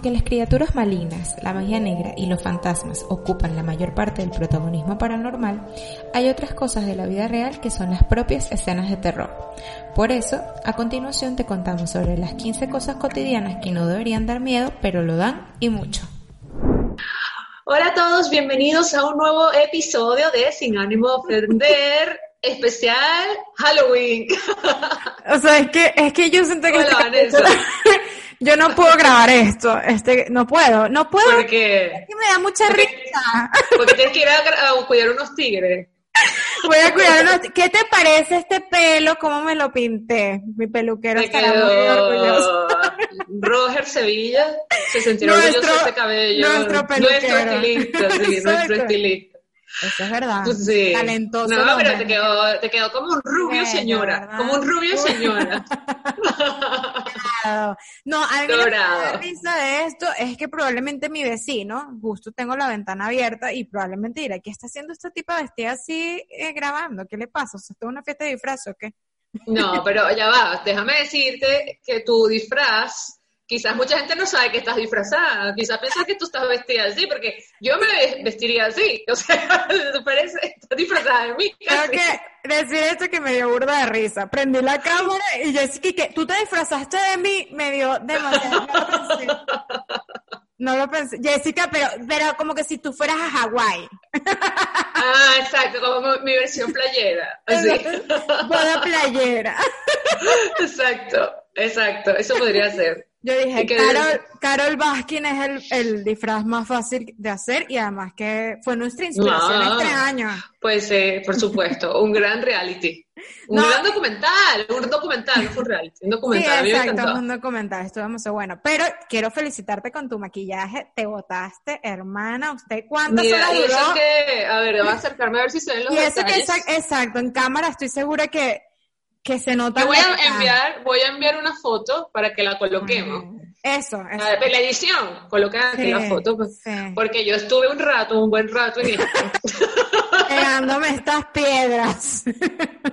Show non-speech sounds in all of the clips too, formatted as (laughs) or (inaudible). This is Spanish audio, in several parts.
Aunque las criaturas malignas, la magia negra y los fantasmas ocupan la mayor parte del protagonismo paranormal, hay otras cosas de la vida real que son las propias escenas de terror. Por eso, a continuación te contamos sobre las 15 cosas cotidianas que no deberían dar miedo, pero lo dan y mucho. Hola a todos, bienvenidos a un nuevo episodio de Sin ánimo de ofender, especial Halloween. O sea, es que, es que yo siento que... este (laughs) yo no puedo grabar esto, este, no puedo, no puedo. Porque es que me da mucha risa. Porque tienes que ir a, cuidar unos tigres. (laughs) Voy a cuidar unos ¿Qué te parece este pelo? ¿Cómo me lo pinté? Mi peluquero estará muy orgulloso. Roger Sevilla se sentirá orgulloso de este cabello. Nuestro peluquero. Nuestro estilista, sí, nuestro estilista. Eso es verdad. Sí. Talentoso. No, pero te quedó, te quedó como un rubio señora. Como un rubio señora. (laughs) No, a mí lo que me da risa de esto es que probablemente mi vecino, justo tengo la ventana abierta y probablemente dirá, ¿qué está haciendo esta tipa vestida así eh, grabando? ¿Qué le pasa? ¿O sea, ¿esto es una fiesta de disfraz o qué? No, pero ya va, déjame decirte que tu disfraz quizás mucha gente no sabe que estás disfrazada, quizás piensa que tú estás vestida así, porque yo me vestiría así, (laughs) o sea, (laughs) parece, estás disfrazada de mí. Creo que decir esto que me dio burda de risa, prendí la cámara y yo decía que tú te disfrazaste de mí, me dio demasiado, no lo pensé. No lo pensé. Jessica, pero, pero como que si tú fueras a Hawái. Ah, exacto, como mi versión playera. Así. Boda playera. (laughs) Exacto, exacto, eso podría ser. Yo dije, Carol, Carol Baskin es el, el, disfraz más fácil de hacer y además que fue nuestra inspiración este año. Pues eh, por supuesto, (laughs) un gran reality. Un gran documental, un documental, no fue un reality, un documental. Sí, exacto, un documental, estuvo muy bueno. Pero quiero felicitarte con tu maquillaje, te botaste, hermana, ¿usted cuántas Mira, horas y eso que, a ver, voy a acercarme a ver si se ven los y eso que, exacto, en cámara estoy segura que que se nota. Te voy a enviar, voy a enviar una foto para que la coloquemos. Eso, eso. A ver, la edición, coloca aquí la foto, pues, porque yo estuve un rato, un buen rato en (laughs) Pegándome estas piedras.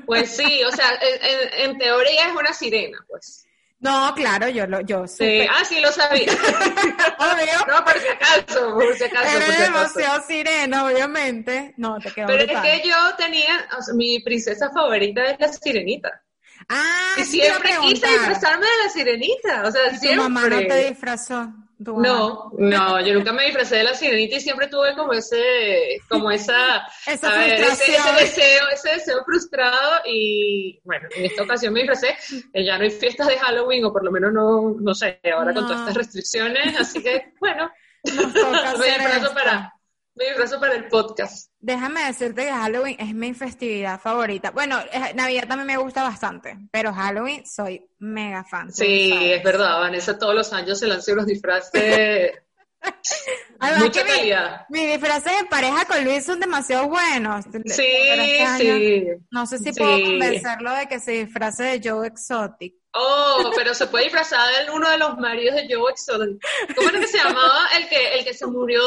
Pues sí, o sea, en, en, teoría es una sirena, pues. No, claro, yo lo, yo Sí, ah, sí, lo sabía. (laughs) Obvio. No, por si acaso, por si acaso. Eres demasiado sirena, obviamente. No, te quedó Pero brutal. es que yo tenía, o sea, mi princesa favorita es la sirenita. Ah, y siempre quise disfrazarme de la sirenita, o sea, ¿Y siempre. Tu mamá no te disfrazó. No, no, yo nunca me disfrazé de la sirenita y siempre tuve como ese, como esa, (laughs) esa a ver, ese, ese, deseo, ese deseo frustrado y bueno, en esta ocasión me disfracé, eh, ya no hay fiestas de Halloween o por lo menos no, no sé, ahora no. con todas estas restricciones, así que bueno, (laughs) me disfrazo para, me disfrazo para el podcast. Déjame decirte que Halloween es mi festividad favorita. Bueno, eh, Navidad también me gusta bastante, pero Halloween soy mega fan. Sí, es verdad, Vanessa todos los años se lanzó los disfraces. (laughs) Además Mucha que mi, calidad. mis disfraces de pareja con Luis son demasiado buenos. Sí, este sí. No sé si Sí. puedo convencerlo de que se disfrace de Joe Exotic. Oh, pero se puede disfrazar de uno de los maridos de Joe Exotic. ¿Cómo era que se llamaba el que, el que se murió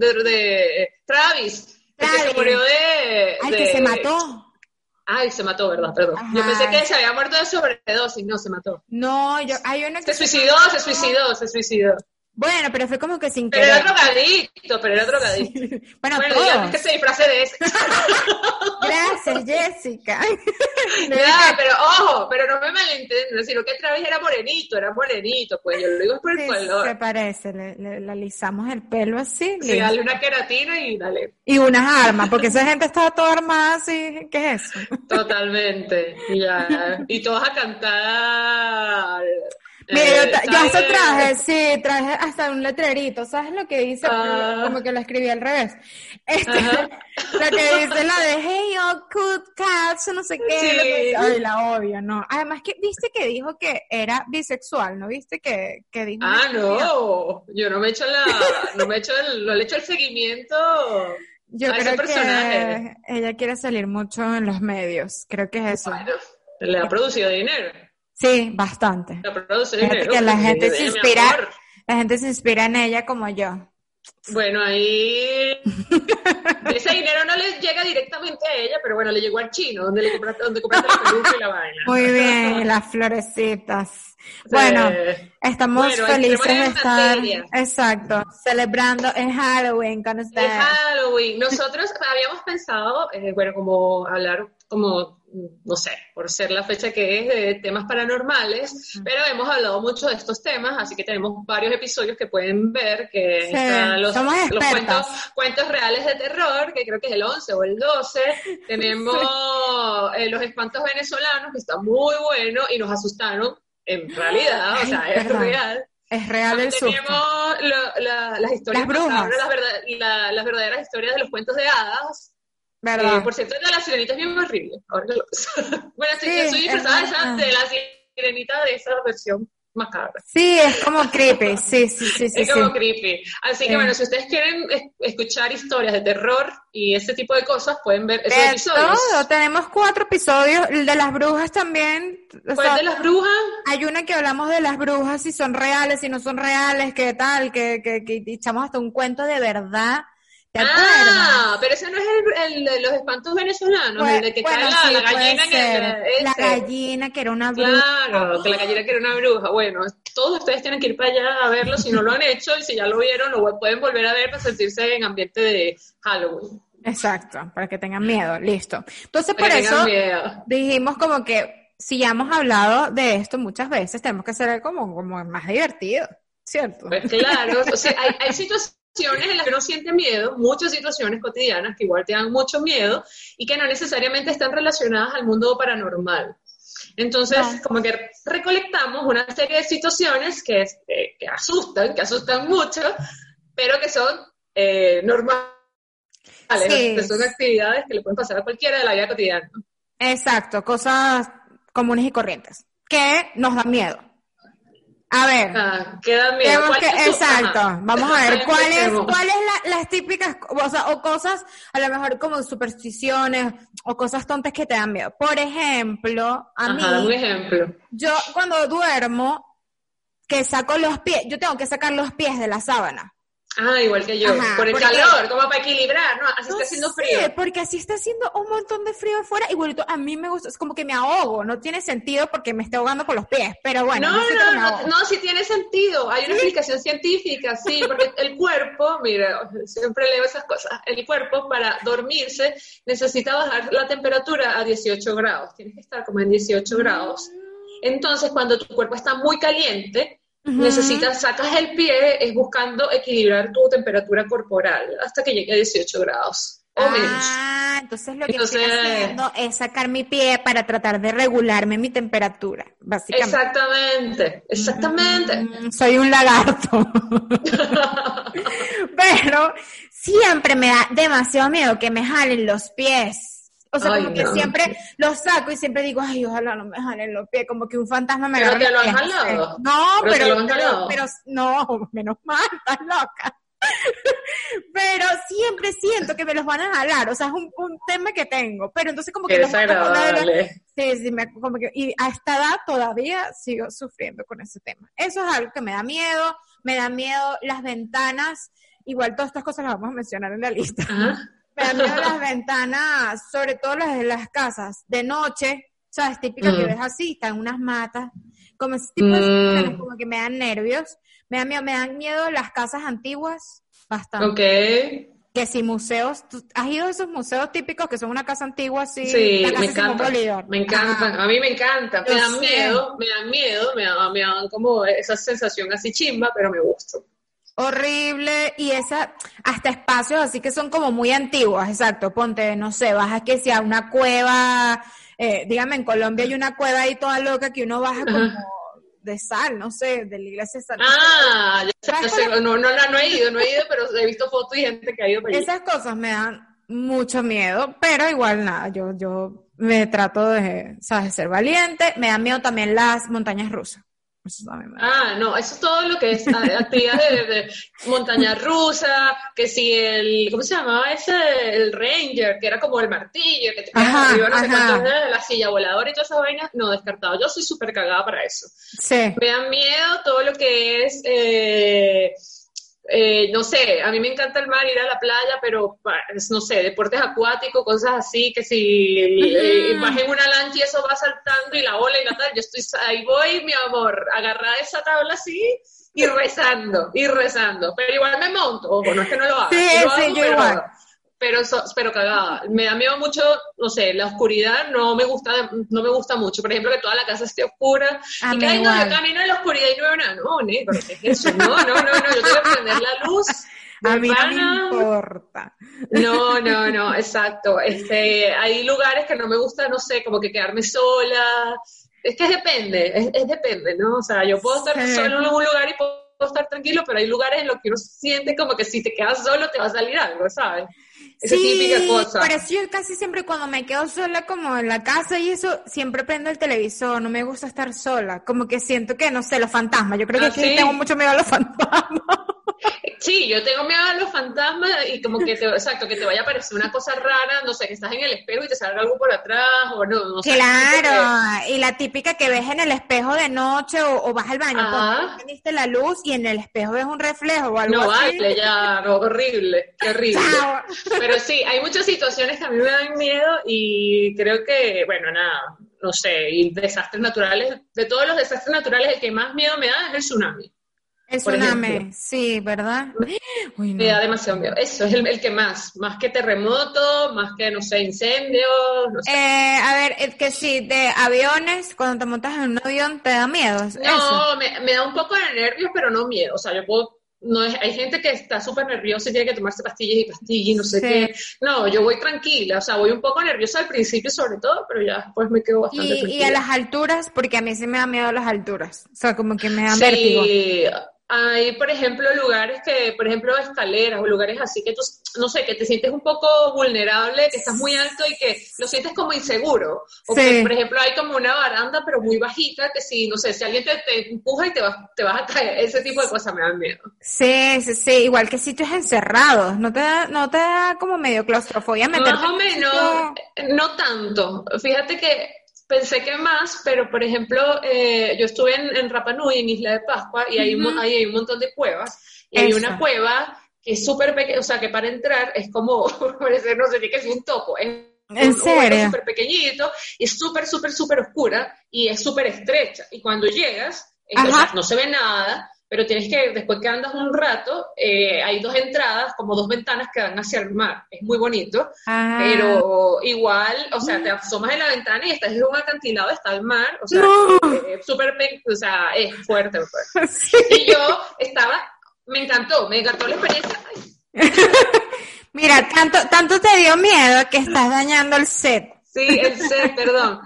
de, de Travis? Se murió de, Ay, de- que se mató. Ay, se mató, ¿verdad? Perdón. Yo pensé que se había muerto de sobredosis. No, se mató. No, yo, hay uno que Se suicidó, se suicidó, se suicidó. Bueno, pero fue como que sin Pero era querer. drogadicto, pero era drogadicto. Bueno, Bueno, todos. que se disfrace de ese. (laughs) Gracias, Jessica. (laughs) Ya, pero ojo, pero no me malentiendan, sino que Travis era morenito, era morenito, pues yo lo digo por el Sí, color. se parece, le, le- le alisamos el pelo así. Sí, dale una queratina y dale. Y unas armas, porque esa gente estaba toda armada así. ¿Qué es eso? Totalmente. Y Ya. Y todos a cantar Mira, yo, yo hasta traje, sí, traje hasta un letrerito, ¿sabes lo que dice? Ah. Como que lo escribí al revés. Este, (laughs) lo que dice la de Hey, all good cats, no sé qué. Ay, la odio, no. Además que, viste que dijo que era bisexual, ¿no viste que, que dijo? Ah, no, yo no me he hecho la, no me he hecho el, no le he hecho el seguimiento. Yo creo que ella quiere salir mucho en los medios, creo que es eso. Bueno, le ha producido dinero. Sí, bastante. Que la gente se inspira, la gente se inspira en ella como yo. Bueno, ahí (laughs) ese dinero no le llega directamente a ella, pero bueno, le llegó al chino, donde le compraste, donde compraste la peluca y la vaina. Muy bien, las florecitas. Bueno, estamos felices de estar, exacto, celebrando el Halloween con ustedes. Halloween. Nosotros habíamos pensado, eh, bueno, como hablar como no sé, por ser la fecha que es de temas paranormales, pero hemos hablado mucho de estos temas, así que tenemos varios episodios que pueden ver, que están los, cuentos, cuentos, reales de terror, que creo que es el 11 o el 12, (laughs) tenemos eh, los espantos venezolanos, que está muy bueno y nos asustaron, en realidad, o sea, es real. Es real el susto. Tenemos las historias, las, las verdaderas historias de los cuentos de hadas, ¿Verdad? Eh, por cierto, de la sirenita es bien horrible. (laughs) bueno, sí, yo soy disfrazada de, de la sirenita de esa versión macabra. Sí, es como creepy, sí, sí, sí. sí es como creepy. Así que bueno, si ustedes quieren escuchar historias de terror y ese tipo de cosas, pueden ver esos episodios. Todo. Tenemos cuatro episodios, el de las brujas también. ¿Cuál de las brujas? Hay una que hablamos de las brujas, si son reales, si no son reales, qué tal, que, que, que echamos hasta un cuento de verdad ah, pero ese no es el, de los espantos venezolanos, el de que cae la, gallina que La gallina que era una bruja. Claro, que la gallina que era una bruja. Bueno, todos ustedes tienen que ir para allá a verlo si no lo han hecho y si ya lo vieron, lo pueden volver a ver para sentirse en ambiente de Halloween. Exacto, para que tengan miedo, listo. Entonces, por eso dijimos como que si ya hemos hablado de esto muchas veces, tenemos que hacer como, como más divertido, ¿cierto? Pues claro, o sea, hay, hay situaciones situaciones en las que no sienten miedo, muchas situaciones cotidianas que igual te dan mucho miedo y que no necesariamente están relacionadas al mundo paranormal. Entonces, como que recolectamos una serie de situaciones que, que asustan, que asustan mucho, pero que son eh, normales, que son actividades que le pueden pasar a cualquiera de la vida cotidiana. Exacto, cosas comunes y corrientes, que nos dan miedo. A ver. Ah, queda miedo. exacto. Vamos a ver, ¿cuáles cuál es las típicas, o, sea, o cosas, a lo mejor como supersticiones o cosas tontas que te dan miedo? Por ejemplo, a mí. Un ejemplo. Yo cuando duermo, que saco los pies, yo tengo que sacar los pies de la sábana. Ah, igual que yo. por el calor, como para equilibrar, ¿no? Así está haciendo frío. porque así está haciendo un montón de frío afuera. Igualito, a mí me gusta, es como que me ahogo. No tiene sentido porque me estoy ahogando por los pies, pero bueno. No, no, no, no, sí tiene sentido. Hay una explicación científica, sí, porque el cuerpo, mira, siempre leo esas cosas. El cuerpo para dormirse necesita bajar la temperatura a 18 grados. Tienes que estar como en 18 grados. Mm. Entonces, cuando tu cuerpo está muy caliente, Necesitas, sacas el pie, es buscando equilibrar tu temperatura corporal hasta que llegue a 18 grados o ah, entonces lo que estoy haciendo es sacar mi pie para tratar de regularme mi temperatura, básicamente. Exactamente, exactamente. Mm, soy un lagarto. (laughs) Pero siempre me da demasiado miedo que me jalen los pies. O sea, como que siempre los saco y siempre digo, ay, ojalá no me jalen los pies, como que un fantasma me ¿Pero te lo han jalado? No, pero, pero, no, menos mal, estás loca. (laughs) pero siempre siento que me los van a jalar, o sea, es un, un tema que tengo, pero entonces como que... Los, sí, sí, me, como que, y a esta edad todavía sigo sufriendo con ese tema. Eso es algo que me da miedo, me da miedo las ventanas, igual todas estas cosas las vamos a mencionar en la lista. Me dan miedo las (laughs) ventanas, sobre todo las de las casas, de noche, ¿sabes? Típica que mm. ves así, están unas matas, como ese tipo de mm. como que me dan nervios. Me dan miedo, me dan miedo las casas antiguas, bastante. Ok. Que si museos, has ido a esos museos típicos que son una casa antigua así? Sí, me encanta. Me encantan, a mí me encanta. Me dan miedo, me dan miedo, me dan, me dan como esa sensación así chimba, pero me gusta horrible y esa hasta espacios así que son como muy antiguos, exacto, ponte, no sé, baja que sea una cueva, eh, dígame, en Colombia hay una cueva ahí toda loca que uno baja como de sal, no sé, de la iglesia de sal. Ah, ya sé, no, no, no, no, he ido, no he ido, pero he visto fotos y gente que ha ido para. Esas cosas me dan mucho miedo, pero igual nada, yo, yo me trato de, ¿sabes? ser valiente. Me da miedo también las montañas rusas. Ah, no, eso es todo lo que es actividades de, montaña rusa, que si el, ¿cómo se llamaba ese? El Ranger, que era como el martillo, que te quedas arriba, no sé la silla voladora y todas esas vainas, no, descartado. Yo soy súper cagada para eso. Sí. Me da miedo todo lo que es, eh, eh, no sé, a mí me encanta el mar, ir a la playa, pero no sé, deportes acuáticos, cosas así, que si eh, vas en una lancha y eso va saltando y la ola y la tal, yo estoy, ahí voy, mi amor, agarrar esa tabla así y rezando, y rezando, pero igual me monto, ojo, no es que no lo haga. Sí, sí, yo igual pero, pero cagada. Me da miedo mucho, no sé, la oscuridad no me gusta, no me gusta mucho. Por ejemplo, que toda la casa esté oscura y que, no, yo camino en la oscuridad y no veo nada. No, negro, ¿qué es eso? No, no, no, no, yo tengo que prender la luz. (laughs) A mí no me importa. No, no, no, exacto. Este, hay lugares que no me gusta, no sé, como que quedarme sola. Es que depende, es, depende, ¿no? O sea, yo puedo estar sola en un lugar y puedo estar tranquilo, pero hay lugares en los que uno siente como que si te quedas solo te va a salir algo, ¿sabes? Esa sí, típica cosa. Pero yo casi siempre cuando me quedo sola como en la casa y eso, siempre prendo el televisor, no me gusta estar sola, como que siento que, no sé, los fantasmas, yo creo que ah, sí tengo mucho miedo a los (laughs) fantasmas. Sí, yo tengo miedo a los fantasmas y como que te, exacto, que te vaya a parecer una cosa rara, no sé, que estás en el espejo y te salga algo por atrás o no, no sé. Claro, (laughs) y la típica que ves en el espejo de noche o, vas al baño, porque la luz y en el espejo ves un reflejo o algo no, así. No vale, ya, no, horrible, horrible. (laughs) Pero sí, hay muchas situaciones que a mí me dan miedo y creo que, bueno, nada, no sé, y desastres naturales, de todos los desastres naturales, el que más miedo me da es el tsunami. El tsunami, sí, ¿verdad? (gasps) Me da demasiado miedo. Eso es el, que más, más que terremoto, más que, no sé, incendios, no sé. Eh, a ver, es que sí, de aviones, cuando te montas en un avión, ¿te da miedo? No, me, me, da un poco de nervios, pero no miedo. O sea, yo puedo no es, hay gente que está súper nerviosa y tiene que tomarse pastillas y pastillas y no sé qué. No, yo voy tranquila, o sea, voy un poco nerviosa al principio sobre todo, pero ya después me quedo bastante y, tranquila. Y a las alturas, porque a mí sí me da miedo las alturas, o sea, como que me da sí, hay, por ejemplo, lugares que, por ejemplo, escaleras o lugares así que tú, no sé, que te sientes un poco vulnerable, que estás muy alto y que lo sientes como inseguro. O que, por ejemplo, hay como una baranda, pero muy bajita, que si, no sé, si alguien te, empuja y te vas, te vas a caer, (laughs) ese tipo de cosas me dan miedo. Sí, sí, sí, igual que sitios encerrados, ¿no te da, no te da como medio claustrofobia Más o menos, no tanto. Fíjate que pensé que más, pero por ejemplo, eh, yo estuve en, en Rapa Nui, en Isla de Pascua, y hay, un, hay un montón de cuevas, y hay una cueva que es súper pequeña, o sea, que para entrar es como, (laughs) no sé qué es un topo, es ¿En serio? súper pequeñito, y es súper, súper, súper oscura, y es súper estrecha, y cuando llegas, no se ve nada, pero tienes que, después que andas un rato, eh, hay dos entradas, como dos ventanas que dan hacia el mar. Es muy bonito, ah. pero igual, o sea, te asomas en la ventana y estás en un acantilado, está el mar, o sea, eh, súper, o sea, es fuerte. Pues. (laughs) Y yo estaba, me encantó, me encantó la experiencia. (laughs) Mira, tanto, tanto te dio miedo que estás dañando el set. Sí, el set, perdón.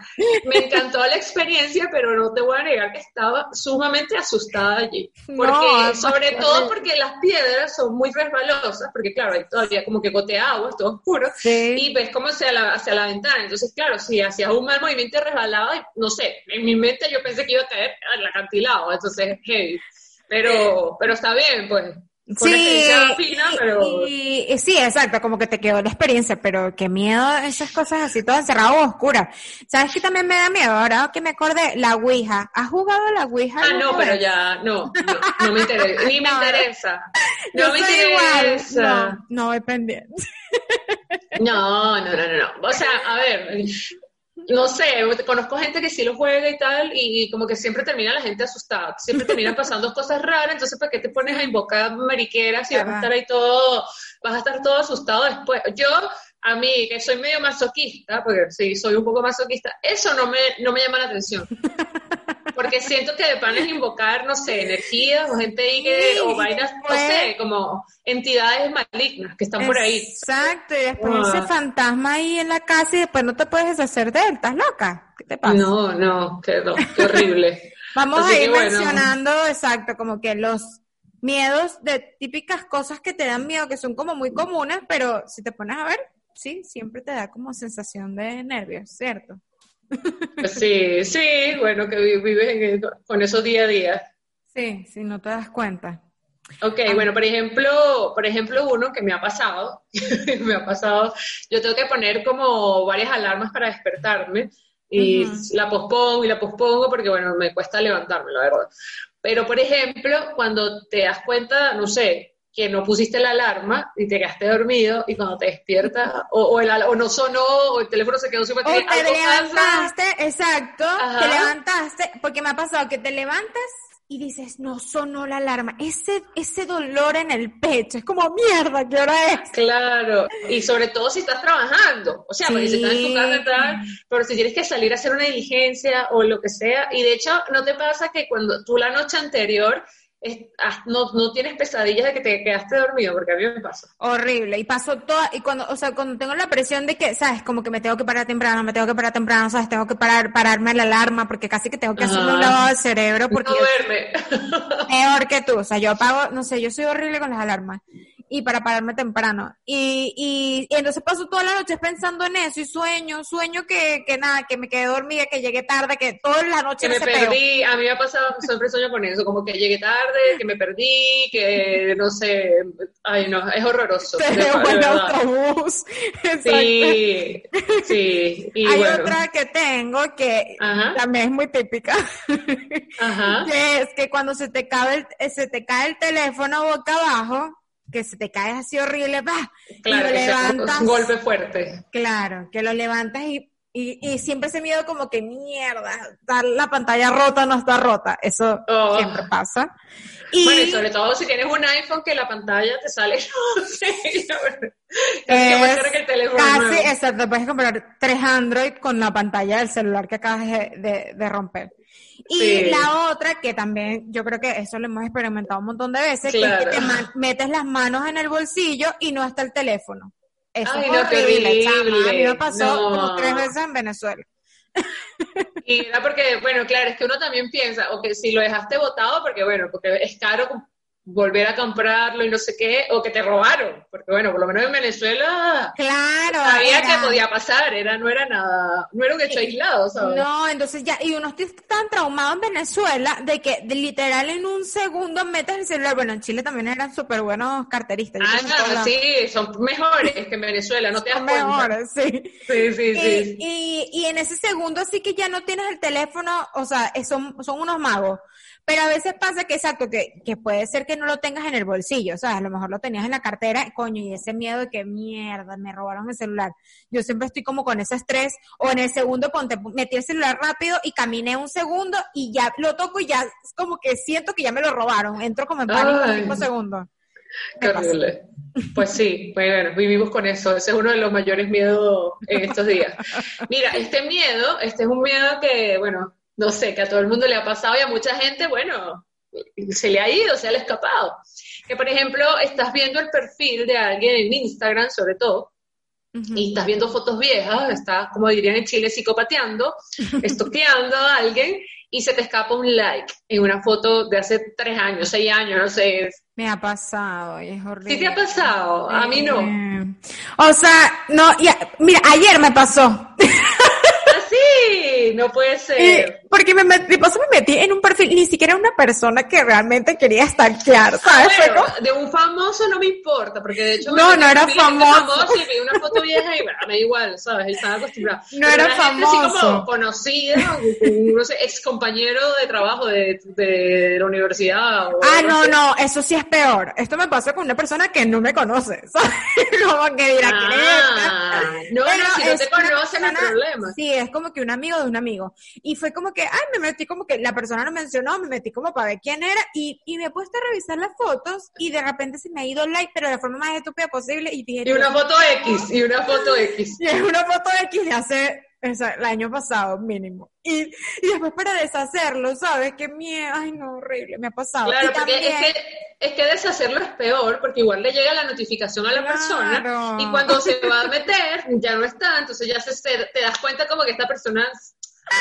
Me encantó la experiencia, pero no te voy a negar que estaba sumamente asustada allí. Porque, sobre todo porque las piedras son muy resbalosas, porque claro, hay todavía como que gotea agua, es todo oscuro, y ves como hacia la, hacia la ventana. Entonces, claro, si hacías un mal movimiento resbalaba, no sé, en mi mente yo pensé que iba a caer al acantilado, entonces heavy. Pero, pero está bien, pues sí, y, sí, exacto, como que te quedó la experiencia, pero qué miedo esas cosas así, todas encerrado o oscuras. ¿Sabes qué también me da miedo? Ahora que me acordé, la Ouija. ¿Has jugado la Ouija? Ah, no, pero ya, no, no, me interesa, (laughs) ni me interesa. No me interesa. No, no voy pendiente. No, no, no, no, no. O sea, a ver, no sé, conozco gente que sí lo juega y tal, y como que siempre termina la gente asustada, siempre (laughs) terminan pasando cosas raras, entonces ¿para qué te pones a invocar mariqueras y vas a estar ahí todo, vas a estar todo asustado después? Yo, a mí, que soy medio masoquista, porque sí, soy un poco masoquista, eso no me, no me llama la atención. (laughs) Porque siento que de pan es invocar, no sé, energías o gente ahí que, o vainas, no sé, como entidades malignas que están por ahí. Exacto, y después ese ah. fantasma ahí en la casa y después no te puedes deshacer de él, ¿estás loca? ¿Qué te pasa? No, no, qué, qué horrible. (laughs) Vamos a ir mencionando, exacto, como que los miedos de típicas cosas que te dan miedo, que son como muy comunes, pero si te pones a ver, sí, siempre te da como sensación de nervios, ¿cierto? Sí, sí, bueno, que vives con eso día a día. Sí, sí, no te das cuenta. Ok, bueno, por ejemplo, por ejemplo, uno que me ha pasado, (laughs) me ha pasado, yo tengo que poner como varias alarmas para despertarme y la pospongo y la pospongo porque, bueno, me cuesta levantarme, la verdad. Pero, por ejemplo, cuando te das cuenta, no sé, que no pusiste la alarma y te quedaste dormido y cuando te despiertas o, o, el, o no sonó o el teléfono se quedó sin batería. O te levantaste, exacto, te levantaste, porque me ha pasado que te levantas y dices, no sonó la alarma. Ese, ese dolor en el pecho, es como mierda, ¿qué hora es? Claro, y sobre todo si estás trabajando, o sea, porque si estás en tu casa, pero si tienes que salir a hacer una diligencia o lo que sea, y de hecho, ¿no te pasa que cuando tú la noche anterior Ah, no, no tienes pesadillas de que te quedaste dormido, porque a mí me pasa. Horrible, y paso toda, y cuando, o sea, cuando tengo la presión de que, sabes, como que me tengo que parar temprano, me tengo que parar temprano, sabes, tengo que parar, pararme la alarma, porque casi que tengo que hacerme un lavado de cerebro, porque no duerme. Peor que tú, o sea, yo apago, no sé, yo soy horrible con las alarmas y para pararme temprano. Y, y, entonces paso toda la noche pensando en eso y sueño, sueño que, que nada, que me quedé dormida, que llegué tarde, que toda la noche que me perdí. A mí me ha pasado, siempre sueño con eso, como que llegué tarde, que me perdí, que no sé, ay no, es horroroso. autobús. (laughs) Sí, sí. Y Hay otra que tengo que también es muy típica. Ajá. (laughs) Que es que cuando se te cae el, se te cae el teléfono boca abajo, que se te cae así horrible, va, claro, y lo levantas. Un golpe fuerte. Claro, que lo levantas y, y, siempre ese miedo como que mierda, la pantalla rota no está rota. Eso oh. siempre pasa. Y, bueno, y sobre todo si tienes un iPhone que la pantalla te sale, (laughs) no sé, que el teléfono casi, exacto, puedes comprar tres Android con la pantalla del celular que acabas de, de romper. Y la otra, que también yo creo que eso lo hemos experimentado un montón de veces, que es que te metes las manos en el bolsillo y no está el teléfono. Eso es horrible, A mí me pasó como tres veces en Venezuela. Y era porque, bueno, claro, es que uno también piensa, o que si lo dejaste botado, porque bueno, porque es caro volver a comprarlo y no sé qué, o que te robaron, porque bueno, por lo menos en Venezuela claro, sabía que podía pasar, era, no era nada, no era un hecho aislado, ¿sabes? No, entonces ya, y uno está tan traumado en Venezuela de que literal en un segundo metes el celular, bueno, en Chile también eran súper buenos carteristas. Ah, sí, son mejores que en Venezuela, no te das cuenta. mejores, sí. Sí, sí, sí. Y, y, en ese segundo así que ya no tienes el teléfono, o sea, son, son unos magos. Pero a veces pasa que, exacto, que, que puede ser que no lo tengas en el bolsillo, o sea, a lo mejor lo tenías en la cartera, coño, y ese miedo de que mierda, me robaron el celular. Yo siempre estoy como con ese estrés, o en el segundo ponte, metí el celular rápido y caminé un segundo y ya lo toco y ya es como que siento que ya me lo robaron, entro como en pánico en cinco segundos. Qué Pues sí, bueno, vivimos con eso. Ese es uno de los mayores miedos en estos días. Mira, este miedo, este es un miedo que, bueno, no sé, que a todo el mundo le ha pasado y a mucha gente, bueno, se le ha ido, se le ha escapado. Que por ejemplo, estás viendo el perfil de alguien en Instagram, sobre todo, y estás viendo fotos viejas, estás, como dirían en Chile, psicopateando, (laughs) estoqueando a alguien, y se te escapa un like en una foto de hace tres años, seis años, no sé. Me ha pasado y es horrible. ¿Sí te ha pasado? A mí no. O sea, no, mira, ayer me pasó. (laughs) Sí, no puede ser. porque me, me, pasó, me metí en un perfil, ni siquiera una persona que realmente quería stalkear, ¿sabes? de un famoso no me importa, porque de hecho... No, no era famoso. y vi una foto vieja y me da igual, ¿sabes? Estaba acostumbrada. No era famoso. así como conocida, no sé, ex compañero de trabajo de, de la universidad. ah, no, no, eso sí es peor. Esto me pasó con una persona que no me conoce, (laughs) ¿sabes? como que dirá, ah, No, no, si no te conoce no hay problema. Sí, es como que un amigo de un amigo. Y fue como que, ay, me metí como que la persona no mencionó, me metí como para ver quién era y, y me he puesto a revisar las fotos y de repente se me ha ido like, pero de la forma más estúpida posible y dije... Y una foto X, y una foto X. (laughs) Y es una foto X de hace el año pasado mínimo. Y, y después para deshacerlo, ¿sabes? Qué miedo, ay no, horrible, me ha pasado. Claro, porque es, que, es que deshacerlo es peor, porque igual le llega la notificación a la persona y cuando se va a meter ya no está, entonces ya se, te das cuenta como que esta persona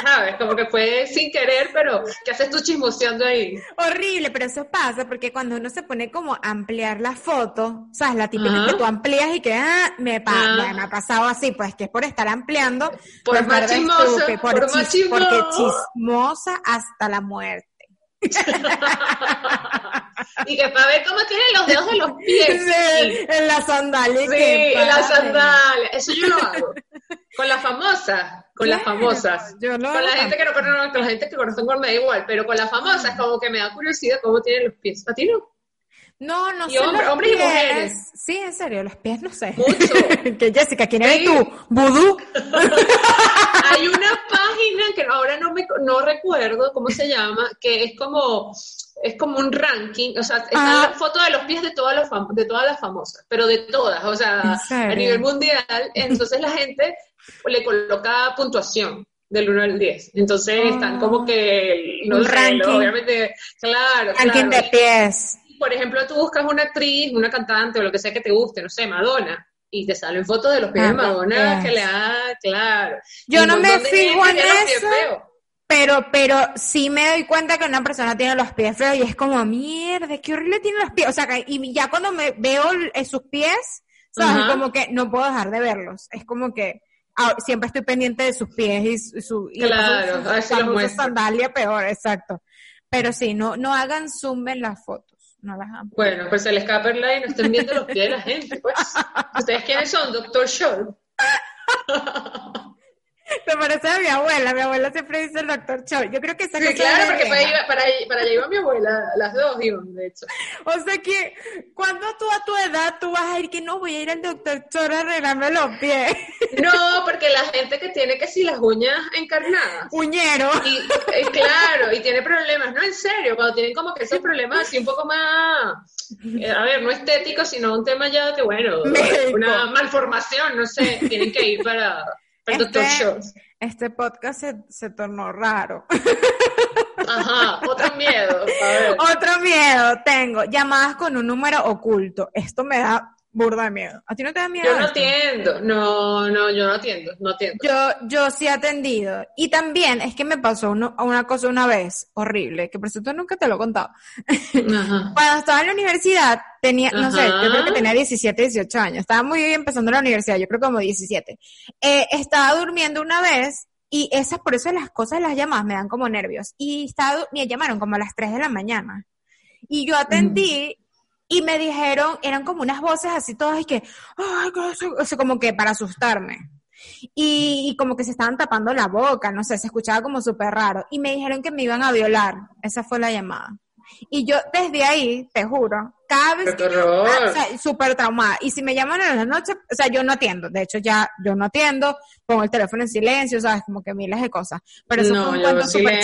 ¿Sabes? Como que fue sin querer, pero ¿qué haces tú chismoseando ahí? Horrible, pero eso pasa porque cuando uno se pone como a ampliar la foto, ¿sabes? La típica que tú amplías y que ah, me, pa me, ha pasado así, pues que es por estar ampliando. Por pues, más chismosa, por, por más Porque chismosa hasta la muerte. (laughs) y que para ver cómo tienen los dedos de los pies. Sí, en la sandalia. Sí, en la sandalia. Eso yo lo hago. Con las famosas, con las famosas. con la gente que no conocen, con la gente que conocen me da igual, pero con las famosas como que me da curiosidad cómo tienen los pies. ¿A ti no? No, no sé. hombres y mujeres. Sí, en serio, los pies no sé. Mucho. (laughs) que Jessica, ¿quién eres tú? ¿Vudú? (laughs) Hay una página que ahora no me no recuerdo cómo se llama, que es como es como un ranking, o sea, está la ah. foto de los pies de todas las de todas las famosas, pero de todas, o sea, a nivel mundial, entonces la gente le coloca puntuación del 1 al 10. Entonces están como ah. que no un ranking. obviamente, claro, ranking de pies. Por ejemplo, tú buscas una actriz, una cantante o lo que sea que te guste, no sé, Madonna y te salen fotos de los pies de ah, Madonna que le da, claro. Yo no me fijo en eso, pero, pero sí me doy cuenta que una persona tiene los pies feos y es como, mierda, qué horrible tiene los pies. O sea, y ya cuando me veo sus pies, ¿sabes? Como que no puedo dejar de verlos. Es como que ah, siempre estoy pendiente de sus pies y su... Y claro, su, su, sandalia peor, exacto. Pero sí, no, no hagan zoom en las fotos. Bueno, pues el escaper line no estén viendo los pies de la gente, pues. (laughs) ¿Ustedes quiénes son? Doctor Show. (laughs) (laughs) Te parece a mi abuela, mi abuela siempre dice el doctor Cho. Yo creo que esa sí, claro, porque para, allá, para, iba mi abuela, las dos iban, de hecho. (laughs) O sea que, cuando tú a tu edad tú vas a ir que no voy a ir al doctor Cho a arreglarme los pies? (laughs) No, porque la gente que tiene que si las uñas encarnadas. Uñero. Y, eh, claro, y tiene problemas, no en serio, cuando tienen como que esos problemas así un poco más, eh, a ver, no estéticos, sino un tema ya de, bueno, una malformación, no sé, tienen que ir para este, este podcast se, se tornó raro. Ajá, otro miedo. Otro miedo tengo. Llamadas con un número oculto. Esto me da burda de miedo. ¿A ti no te da miedo? Yo no atiendo, no, no, yo no atiendo, no atiendo. Yo, yo sí he atendido. Y también es que me pasó una cosa una vez horrible, que por cierto nunca te lo he contado. (laughs) Cuando estaba en la universidad, tenía, no sé, yo creo que tenía 17, 18 años. Estaba muy bien empezando la universidad, yo creo como 17. Eh, estaba durmiendo una vez y esas, por eso las cosas, las llamadas me dan como nervios. Y estaba, me llamaron como a las 3 de la mañana. Y yo atendí y me dijeron, eran como unas voces así todas y que, ay, o sea, como que para asustarme. Y, como que se estaban tapando la boca, no sé, se escuchaba como súper raro. Y me dijeron que me iban a violar. Esa fue la llamada. Y yo desde ahí, te juro, cada vez que o sea, súper traumada. Y si me llaman en la noche, o sea, yo no atiendo. De hecho, ya yo no atiendo, pongo el teléfono en silencio, sabes, como que miles de cosas. Pero eso fue un cuento súper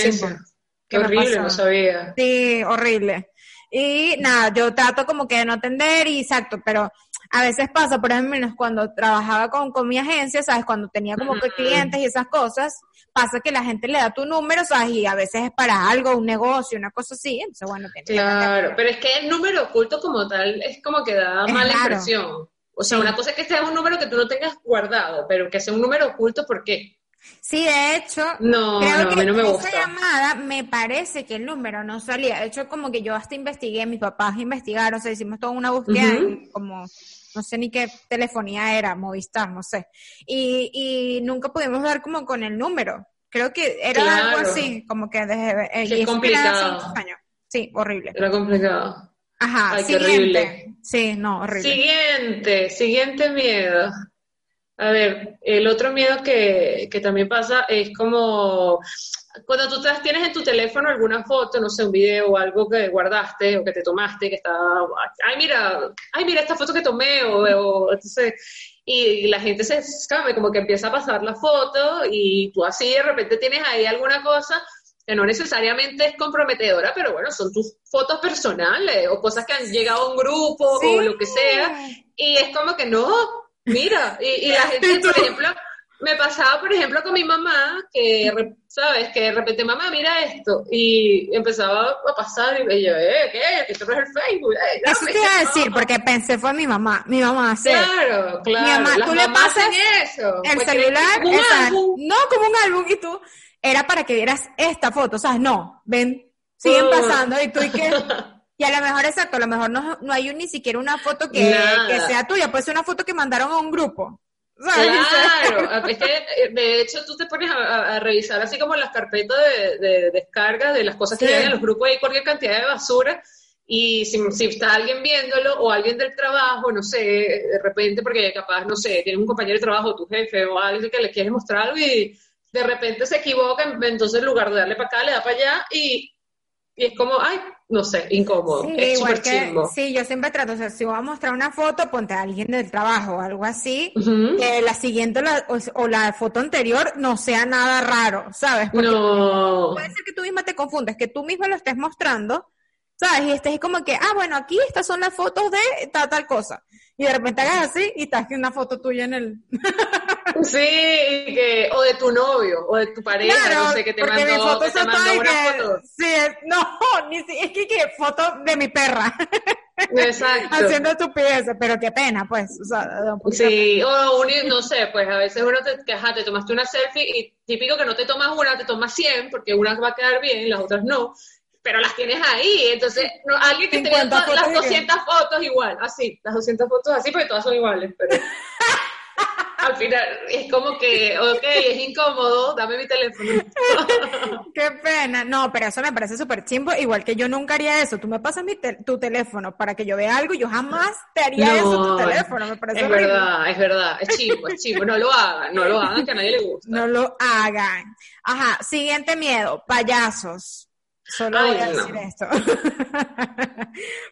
Qué horrible, no sabía. Sí, horrible. Y nada, yo trato como que de no atender y exacto, pero a veces pasa, por ejemplo, cuando trabajaba con, con mi agencia, ¿sabes? Cuando tenía como que clientes y esas cosas, pasa que la gente le da tu número, ¿sabes? Y a veces es para algo, un negocio, una cosa así, entonces bueno, Claro, pero es que el número oculto como tal es como que da mala impresión. O sea, una cosa es que sea un número que tú no tengas guardado, pero que sea un número oculto, ¿por qué? Sí, de hecho, no, creo que no me esa llamada me parece que el número no salía. De hecho, como que yo hasta investigué, mis papás investigaron, o sea, hicimos toda una búsqueda como no sé ni qué telefonía era, Movistar, no sé. Y, y nunca pudimos dar como con el número. Creo que era algo así, como que desde... Eh, Qué complicado. Sí, horrible. Era complicado. Ajá, Ay, siguiente. horrible. Sí, no, horrible. Siguiente, siguiente miedo. A ver, el otro miedo que, que también pasa es como cuando tú tienes en tu teléfono alguna foto, no sé, un video o algo que guardaste o que te tomaste, que está, ay, mira, ay, mira esta foto que tomé, o, entonces, y, la gente se escame, como que empieza a pasar la foto y tú así de repente tienes ahí alguna cosa que no necesariamente es comprometedora, pero bueno, son tus fotos personales o cosas que han llegado a un grupo o lo que sea, y es como que no, Mira, y, la gente, por ejemplo, me pasaba, por ejemplo, con mi mamá, que, ¿sabes? Que de repente, mamá, mira esto. Y empezaba a pasar y yo, ¿eh? ¿Qué? ¿Qué te el Facebook? Eh, eso te iba a decir, porque pensé fue mi mamá. Mi mamá hace. Claro, claro. Mi mamá, tú le pasas eso. el celular. no, como un álbum y tú era para que vieras esta foto, o sea, no, ven, siguen Oh. pasando y tú y que... (laughs) Y a lo mejor, exacto, a lo mejor no, no hay ni siquiera una foto que, que sea tuya, puede ser una foto que mandaron a un grupo. ¿sabes? (laughs) Claro, es que eh, de hecho tú te pones a, a- a revisar así como las carpetas de, de descarga de las cosas que llegan a los grupos, hay cualquier cantidad de basura y si, si está alguien viéndolo o alguien del trabajo, no sé, de repente porque capaz, no sé, tiene un compañero de trabajo, tu jefe o alguien que le quieres mostrar algo y de repente se equivoca, entonces en lugar de darle para acá, le da para allá y, y es como, ay, no sé, incómodo, Sí, es igual que, sí, yo siempre trato, o sea, si voy a mostrar una foto, ponte a alguien del trabajo o algo así, que la siguiente la- o, o la foto anterior no sea nada raro, ¿sabes? Porque No. puede ser que tú misma te confundas, que tú misma lo estés mostrando, ¿sabes? Y estés como que, ah, bueno, aquí estas son las fotos de tal, tal cosa. Y de repente hagas así y estás que una foto tuya en el... (laughs) Sí, que, o de tu novio, o de tu pareja, no sé, que te porque mi mandó, foto que te mandó y una que- foto. Sí, es- no, (laughs) ni si, es que, que foto de mi perra (laughs) Exacto. haciendo estupideces, pero qué pena, pues, o sea, Sí, o un, no sé, pues a veces uno te, que, ajá, te tomaste una selfie y típico que no te tomas una, te tomas 100, porque una va a quedar bien, las otras no, pero las tienes ahí, entonces no, alguien que te vea 50 todas las fotos y que- 200 fotos igual, así, las 200 fotos así, porque todas son iguales, pero (laughs) al final es como que, ok, es incómodo, dame mi teléfono. (laughs) Qué pena. No, pero eso me parece súper chimbo. Igual que yo nunca haría eso. Tú me pasas mi te- tu teléfono para que yo vea algo y yo jamás te haría eso tu teléfono. Me parece es horrible. verdad, es verdad, es chimbo, es chimbo, no lo hagan, no lo hagan, que a nadie le gusta. No lo hagan. Ajá, siguiente miedo, payasos. Solo Ay, voy a no. decir esto. (laughs)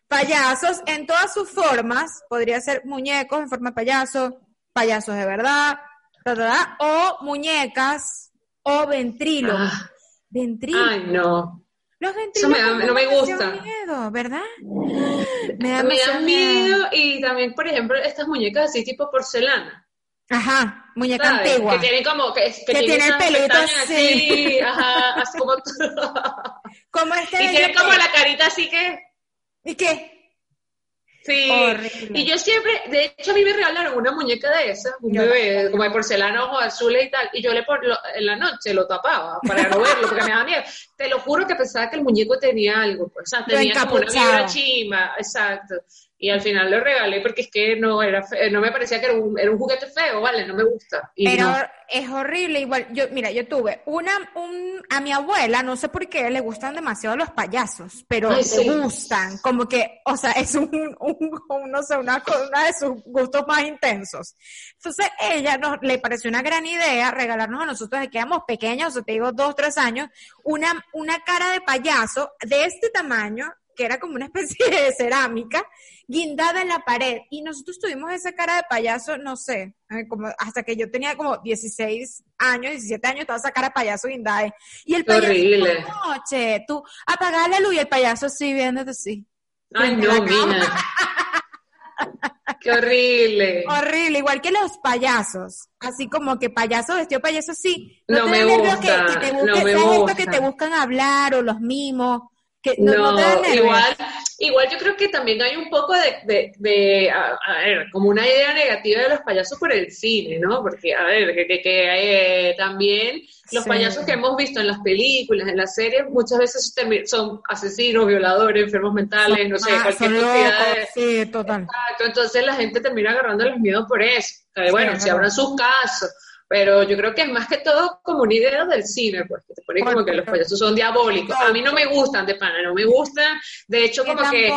payasos en todas sus formas. Podría ser muñecos en forma de payaso, payasos de verdad, ta, ta, ta, o muñecas o ventrílogos. Ah, Ventrílogos. ay, no. Los Eso ventrílogos me da- no me gusta. miedo, ¿verdad? Me da Me da miedo y también, por ejemplo, estas muñecas así tipo porcelana. Ajá, muñeca ¿sabes? antigua. Que tienen como, que, que Que tiene el esas pelito pestañas así. así, ajá, (laughs) así como, Como este y Jeppe. como la carita así que, ¿Y qué? sí. Horrible. Y yo siempre, de hecho a mí me regalaron una muñeca de esas, un Yo bebé, como de porcelana, ojos azules y tal, y yo le lo- en la noche lo tapaba para no verlo, porque me daba miedo. Te lo juro que pensaba que el muñeco tenía algo, pues, o sea, tenía como una vibra chima, exacto. Y al final lo regalé porque es que no era no me parecía que era un, era un juguete feo, vale, no me gusta. Y Pero no. es horrible, igual, yo, mira, yo tuve una, un, a mi abuela, no sé por qué, le gustan demasiado los payasos, pero le sí. gustan, como que, o sea, es un, un, un, no sé, una, una de sus gustos más intensos. Entonces, ella nos, le pareció una gran idea regalarnos a nosotros, que éramos pequeños, o sea, te digo, dos, tres años, una, una cara de payaso de este tamaño, que era como una especie de cerámica, guindada en la pared. Y nosotros tuvimos esa cara de payaso, no sé, eh, como hasta que yo tenía como 16 años, 17 años, toda esa cara de payaso guindada. ahí. Y el payaso horrible. noche, tú apagás la luz y el payaso así viéndote así. Ay, no, mija. Qué horrible. Horrible, igual que los payasos. Así como que payaso vestido payaso así. No te me gusta, que, que te no busquen, me ¿sabes esto gusta. que te buscan hablar o los mimos? Que no, No, te igual, igual yo creo que también hay un poco de, de, de, a, a ver, como una idea negativa de los payasos por el cine, ¿no? Porque, a ver, que, que, que, eh, también los Sí. payasos que hemos visto en las películas, en las series, muchas veces son asesinos, violadores, enfermos mentales, no sé, Ah, cualquier cantidad de... sí, total. Exacto, entonces la gente termina agarrando los miedos por eso. Sí, bueno, es si habrán sus casos, pero yo creo que es más que todo como una idea del cine, pues, que te pone como que los payasos son diabólicos. A mí no me gustan de pana, no me gustan. De hecho, como que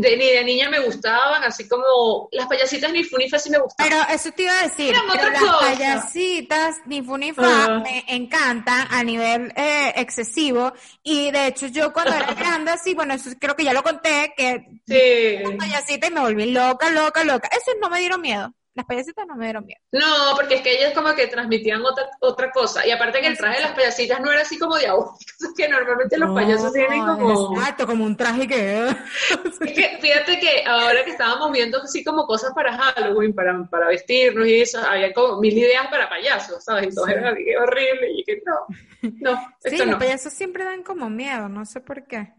de- ni de niña me gustaban, así como las payasitas ni funifas sí me gustaban. Pero eso te iba a decir, pero las cosa. payasitas ni funifa Ajá. me encantan a nivel eh, excesivo y de hecho yo cuando era (laughs) grande, sí, bueno, eso creo que ya lo conté, que Sí. las payasitas y me volví loca, loca, loca. Eso no me dieron miedo. Las payasitas no me dieron miedo. No, porque es que ellas como que transmitían otra, otra cosa. Y aparte que el traje de las payasitas no era así como diabólico, (laughs) que normalmente los payasos tienen como... Exacto, como un traje que... (laughs) Es que fíjate que ahora que estábamos viendo así como cosas para Halloween, para, para vestirnos y eso, había como mil ideas para payasos, ¿sabes? Entonces era así, horrible y que no, no, Sí, esto los no. payasos siempre dan como miedo, no sé por qué.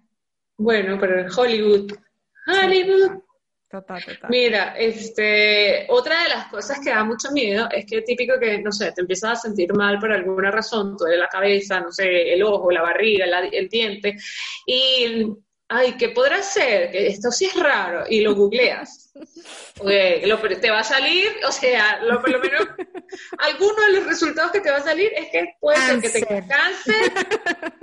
Bueno, pero en Hollywood, Hollywood, Mira, este, otra de las cosas que da mucho miedo es que típico que, no sé, te empiezas a sentir mal por alguna razón, duele la cabeza, no sé, el ojo, la barriga, el diente, y ay, ¿qué podrá ser? Que esto sí es raro, y lo googleas. Lo, te va a salir, o sea, lo, por lo menos, (laughs) alguno de los resultados que te va a salir es que puede ser que te cáncer,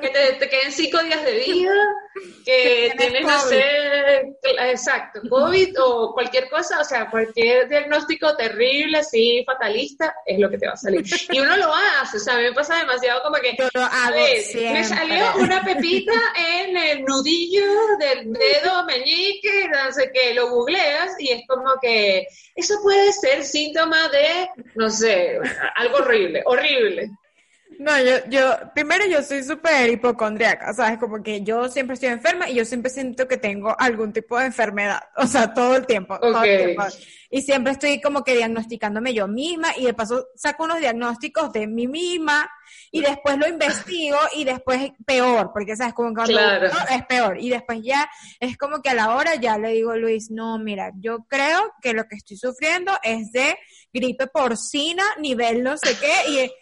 que te, queden cinco días de vida, (laughs) que tienes, no sé, exacto, COVID o cualquier cosa, o sea, cualquier diagnóstico terrible, así, fatalista, es lo que te va a salir. Y uno lo hace, o sea, a mí me pasa demasiado como que, a ver, me salió una pepita en el nudillo del dedo meñique, no sé qué, lo googleas y es como que eso puede ser síntoma de, no sé, algo horrible, horrible. No, yo, yo, primero yo soy súper hipocondriaca, ¿sabes? Como que yo siempre estoy enferma y yo siempre siento que tengo algún tipo de enfermedad, (laughs) o sea, todo el tiempo. Todo el tiempo. Y siempre estoy como que diagnosticándome yo misma y de paso saco unos diagnósticos de mí misma y después lo investigo y después peor, porque sabes, como que claro. es peor. Y después ya es como que a la hora ya le digo, Luis, no, mira, yo creo que lo que estoy sufriendo es de gripe porcina, nivel no sé qué, y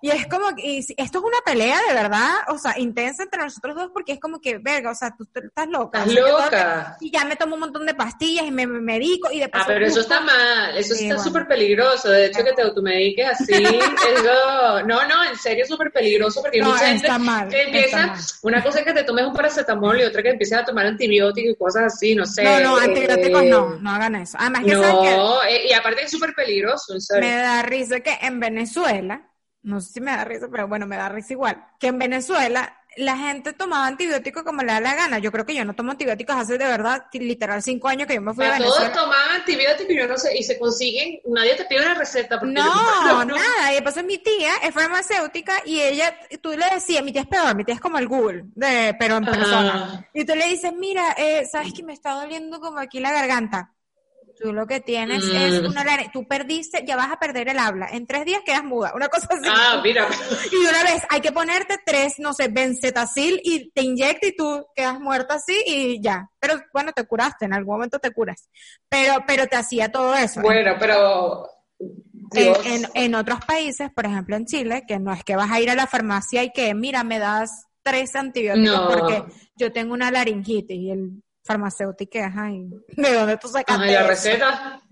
y es como, y esto es una pelea de verdad, o sea, intensa entre nosotros dos porque es como que, verga, o sea, tú, estás loca. Estás loca. y ya me tomo un montón de pastillas y me, medico y después... Ah, pero eso está mal, eso está súper peligroso. De hecho, que te automediques así, (laughs) eso, no, no, en serio es súper peligroso porque hay mucha gente que empieza, una cosa es que te tomes un paracetamol y otra que empieces a tomar antibióticos y cosas así, no sé. No, no, antibióticos no, eh, no hagan eso. Además que no, eh, y aparte es súper peligroso, en serio. Me da risa que en Venezuela no sé si me da risa, pero bueno, me da risa igual, que en Venezuela la gente tomaba antibióticos como le da la gana. Yo creo que yo no tomo antibióticos hace de verdad, literal, cinco años que yo me fui a, Venezuela. Todos tomaban antibióticos y yo no sé, y se consiguen, nadie te pide una receta. No, nada. Y después mi tía es farmacéutica y ella, tú le decías, mi tía es peor, mi tía es como el Google, de, pero en persona. Y tú le dices, mira, eh, ¿sabes que me está doliendo como aquí la garganta? Tú lo que tienes es mm. una tú perdiste, ya vas a perder el habla. En tres días quedas muda, una cosa así. Ah, mira. (laughs) Y una vez hay que ponerte tres, no sé, benzetacil y te inyecta y tú quedas muerta así y ya. Pero bueno, te curaste, en algún momento te curas. Pero, pero te hacía todo eso. Bueno, pero en, en, otros países, por ejemplo en Chile, que no es que vas a ir a la farmacia y que, mira, me das tres antibióticos porque yo tengo una laringitis y el farmacéutica, ajá, ¿de dónde tú sacaste la receta?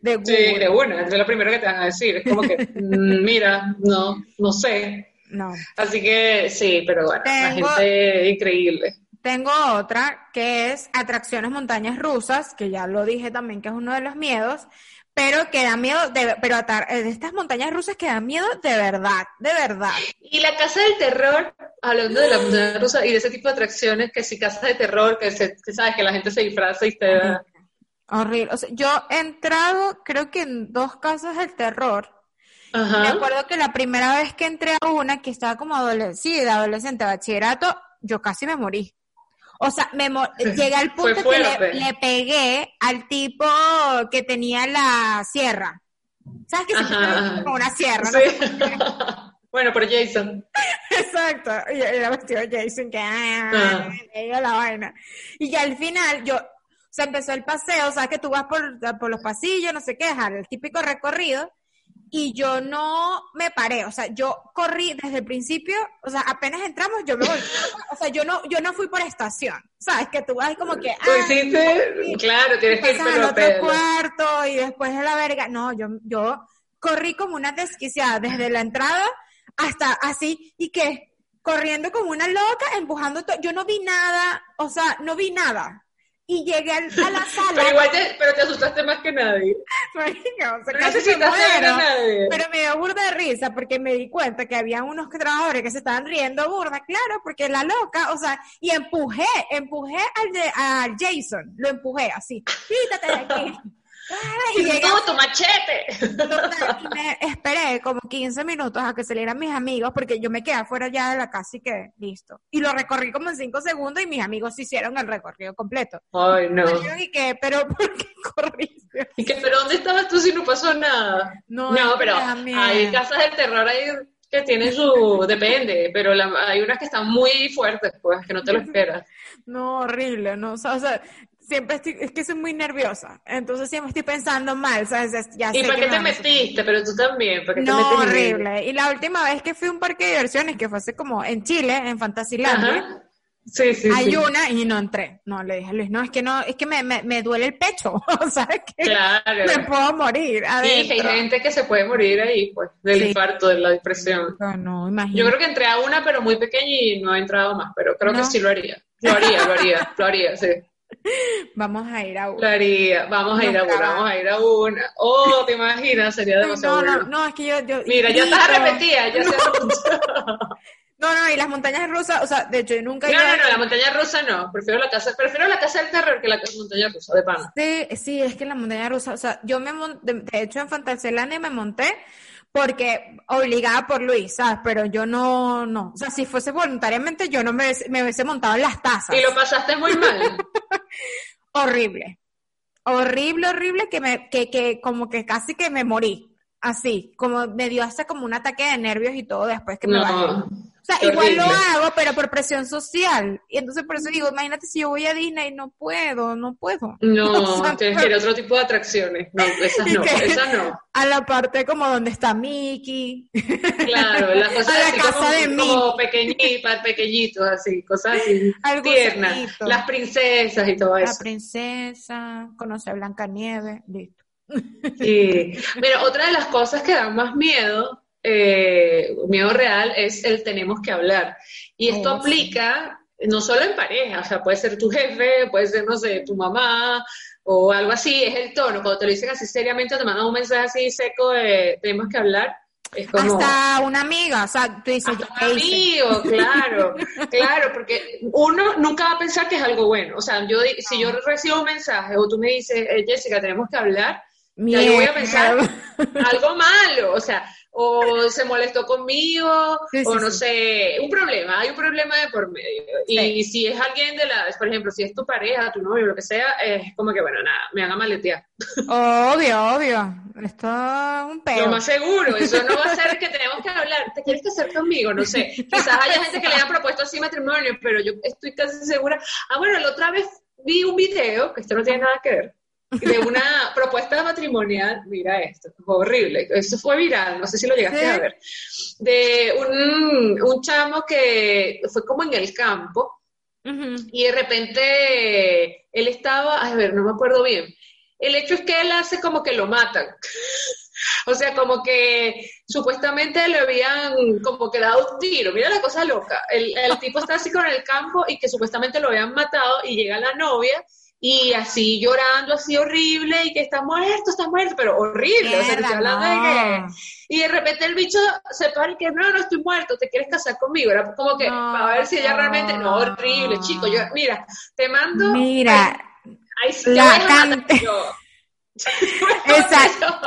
De Sí, de una, es lo primero que te van a decir. Es como que, mm, mira, no, no sé. No. Así que sí, pero bueno, la gente increíble. Tengo otra que es atracciones montañas rusas, que ya lo dije también que es uno de los miedos pero que da miedo, de, pero eh, de estas montañas rusas que dan miedo de verdad, de verdad. Y la casa del terror, hablando de la montaña rusa y de ese tipo de atracciones, que si casa de terror, que, se, sabes que la gente se disfraza y te da... Horrible. O sea, yo he entrado, creo que en dos casas del terror. Ajá. Me acuerdo que la primera vez que entré a una, que estaba como adolescente, adolescente, bachillerato, yo casi me morí. O sea, me (laughs) llegué al punto que le, pegué al tipo que tenía la sierra. ¿Sabes que se como una sierra? (laughs) bueno, por Jason. (laughs) Exacto. Y era vestido Jason que ah, ah. la vaina. Y ya al final yo, o sea, empezó el paseo, o sea, que tú vas por, por los pasillos, no sé qué, el típico recorrido y yo no me paré, o sea, yo corrí desde el principio, o sea, apenas entramos, yo me voy, o sea, yo no, yo no fui por estación, ¿sabes? Que tú vas como que... Tú hiciste, claro, tienes que ir al otro cuarto y después de la verga, no, yo, yo corrí como una desquiciada desde la entrada hasta así, y que corriendo como una loca, empujando todo, yo no vi nada, o sea, no vi nada, y llegué a la (laughs) sala. Pero igual te, pero te asustaste más que nadie. No. Pero me dio burda de risa porque me di cuenta que había unos trabajadores que se estaban riendo burda, claro, porque la loca, o sea, y empujé, empujé al, de, al Jason, lo empujé así, quítate de aquí. (laughs) y llegué, tu machete! me esperé como 15 minutos a que salieran mis amigos porque yo me quedé afuera ya de la casa y que listo. Y lo recorrí como en 5 segundos y mis amigos hicieron el recorrido completo. Ay, no. Y que, pero ¿por qué corriste? Y que, pero ¿dónde estabas tú si no pasó nada? No, no pero hay casas del terror ahí que tienen su, depende, pero hay unas que están muy fuertes, pues, que no te lo (laughs) esperas. No, horrible, no, o sea, siempre estoy, es que soy muy nerviosa, entonces siempre estoy pensando mal, ¿sabes? Ya ¿Y sé para que qué te me metiste? Pero tú también, ¿para qué te No, metiste en el- horrible. Y la última vez que fui a un parque de diversiones, que fue hace como en Chile, en Fantasilandia, Ajá. Sí, sí, hay sí. una y no entré. No, le dije a Luis, no, es que no, es que me, me, me duele el pecho, (laughs) o sea, que Claro. me puedo morir Sí, hay adentro. gente que se puede morir ahí, pues, del Sí. infarto, de la depresión. No, no, imagínate. Yo creo que entré a una, pero muy pequeña y no he entrado más, pero creo No. que sí lo haría. Lo haría, lo haría, lo haría, sí. (laughs) Vamos a ir a una. haría. Vamos a ir a una, va. vamos a ir a una. Oh, te imaginas, sería demasiado No, no, no, es que yo, yo Mira, ya estás grito. repetida, ya se (laughs) No, no, y las montañas rusas, o sea, de hecho, yo nunca No, no, a- no, la montaña rusa no. Prefiero la casa, prefiero la casa del terror que la montaña rusa, de pana. Sí, sí, es que la montaña rusa, o sea, yo me monté, de, hecho en Fantasylandia me monté porque obligada por Luis, ¿sabes? Pero yo no, no, o sea, si fuese voluntariamente yo no me, me hubiese montado en las tazas. Y lo pasaste muy mal. (laughs) Horrible, horrible, horrible, que me, que, que como que casi que me morí, así, como me dio hasta como un ataque de nervios y todo después que me bajé. O sea, Qué igual lo hago, pero por presión social. Y entonces por eso digo, imagínate si yo voy a Disney, no puedo, no puedo. (laughs) No, O sea, tienes que ir a otro tipo de atracciones. No, esas (laughs) ¿Y no, esas no. A la parte como donde está Mickey. (laughs) Claro, las cosas A la así casa como, de como pequeñitas, pequeñitos, así, cosas así Algo tiernas. bonito. Las princesas y todo La eso. princesa, conoce a Blancanieves, listo. Sí. Mira, otra de las cosas que dan más miedo, eh, miedo real, es el tenemos que hablar. Y esto Oh, sí. aplica no solo en pareja, o sea, puede ser tu jefe, puede ser, no sé, tu mamá o algo así, es el tono. Cuando te lo dicen así seriamente, te mandan un mensaje así seco de tenemos que hablar, es como... Hasta una amiga, o sea, tú dices, Hasta yo un amigo, claro, (laughs) claro, porque uno nunca va a pensar que es algo bueno. O sea, yo si yo recibo un mensaje o tú me dices, eh, Jessica, tenemos que hablar, ya yo voy a pensar Mierda. (laughs) algo malo, o sea, o se molestó conmigo, Sí, o no sí. sé, un problema, hay un problema de por medio. Y si es alguien de la, por ejemplo, si es tu pareja, tu novio, lo que sea, es como que, bueno, nada, me van a maletear. Obvio, obvio. Esto es un Lo peo. más seguro, eso no va a ser que tenemos que hablar. ¿Te quieres casar conmigo? No sé. Quizás haya gente que le hayan propuesto así matrimonio, pero yo estoy casi segura. Ah, bueno, la otra vez vi un video, que esto no tiene nada que ver, de una propuesta matrimonial. Mira esto, fue horrible. Eso fue viral, no sé si lo llegaste Sí. a ver. De un, un chamo que fue como en el campo y de repente él estaba, a ver, no me acuerdo bien. El hecho es que él hace como que lo matan. (laughs) O sea, como que supuestamente le habían como que dado un tiro. Mira la cosa loca. El, el tipo está así con el campo y que supuestamente lo habían matado y llega la novia y así llorando, así horrible y que está muerto, está muerto, pero horrible. o sea, te estoy hablando de que... Y de repente el bicho se para y que no, no estoy muerto, te quieres casar conmigo. Era como que No. para ver si ella realmente. No, horrible, chico. Yo, mira, te mando. Mira, Ay, sí, la a yo. (laughs) Esa,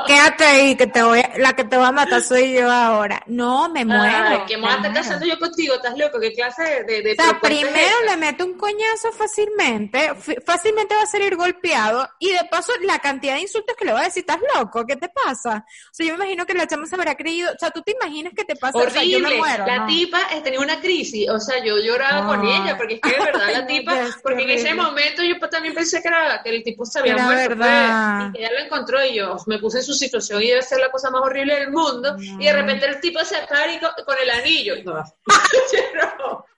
quédate ahí, que te voy a- la que te va a matar soy yo ahora. No, me muero. Ay, que me voy a estar casando yo contigo, estás loco, ¿qué clase de, de, O sea, es primero le meto un coñazo fácilmente, fácilmente va a salir golpeado y de paso la cantidad de insultos que le va a decir, estás loco, ¿qué te pasa? O sea, yo me imagino que la chama se habrá creído, o sea, tú te imaginas que te pasa, o sea, yo me Horrible, muero, la ¿no? tipa eh, tenía una crisis, o sea, yo lloraba con Ay. ella, porque es que de verdad la (laughs) tipa, porque en ese horrible. momento yo pues, también pensé que, era, que el tipo se había Era muerto, verdad. Ella lo encontró y yo me puse en su situación y debe ser la cosa más horrible del mundo, y de repente el tipo se para y con, con el anillo, no. No. (laughs)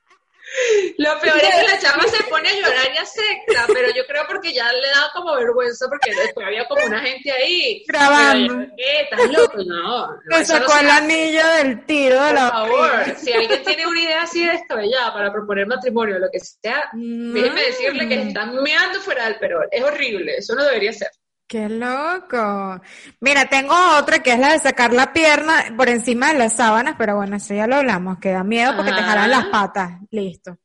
Lo peor es que la chama se pone a llorar y acepta, pero yo creo porque ya le da como vergüenza porque después había como una gente ahí. Grabando. Yo, ¿Qué? ¿Estás loco? No. no sacó el anillo del tiro de Por la favor, si alguien tiene una idea así descabellada para proponer matrimonio o lo que sea, Mm. déjenme decirle que están meando fuera del perol. Es horrible, eso no debería ser. ¡Qué loco! Mira, tengo otra que es la de sacar la pierna por encima de las sábanas, pero bueno, eso ya lo hablamos, que da miedo porque te jalan las patas. Listo.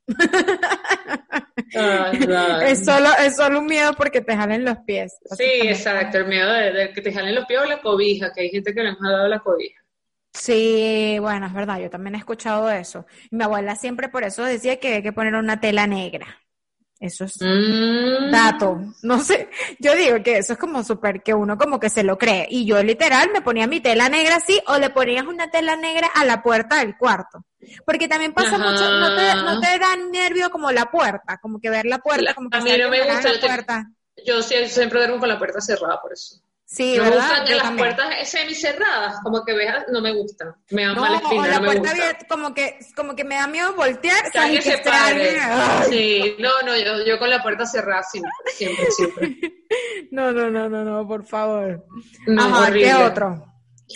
Ay. Es solo, es solo un miedo porque te jalen los pies. Sí, exacto, el miedo de, de que te jalen los pies o la cobija, que hay gente que le han jalado la cobija. Sí, bueno, es verdad, yo también he escuchado eso. Mi abuela siempre por eso decía que hay que poner una tela negra. Eso es Mm. dato. No sé, yo digo que eso es como súper, que uno como que se lo cree. Y yo literal me ponía mi tela negra así o le ponías una tela negra a la puerta del cuarto. Porque también pasa mucho, no te, no te da nervio como la puerta, como que ver la puerta, como que a mí no me gusta la puerta. Yo siempre duermo con la puerta cerrada, por eso. Sí, me gustan las también. puertas semicerradas, como que veas, no me gustan. Me da No, mala o espina, la no me puerta gusta. abierta, como que, como que me da miedo voltear, Que se pare. Sí, no, no, yo, yo con la puerta cerrada siempre, siempre, siempre. (laughs) No, no, no, no, no, por favor. No, Ajá, horrible. ¿qué otro?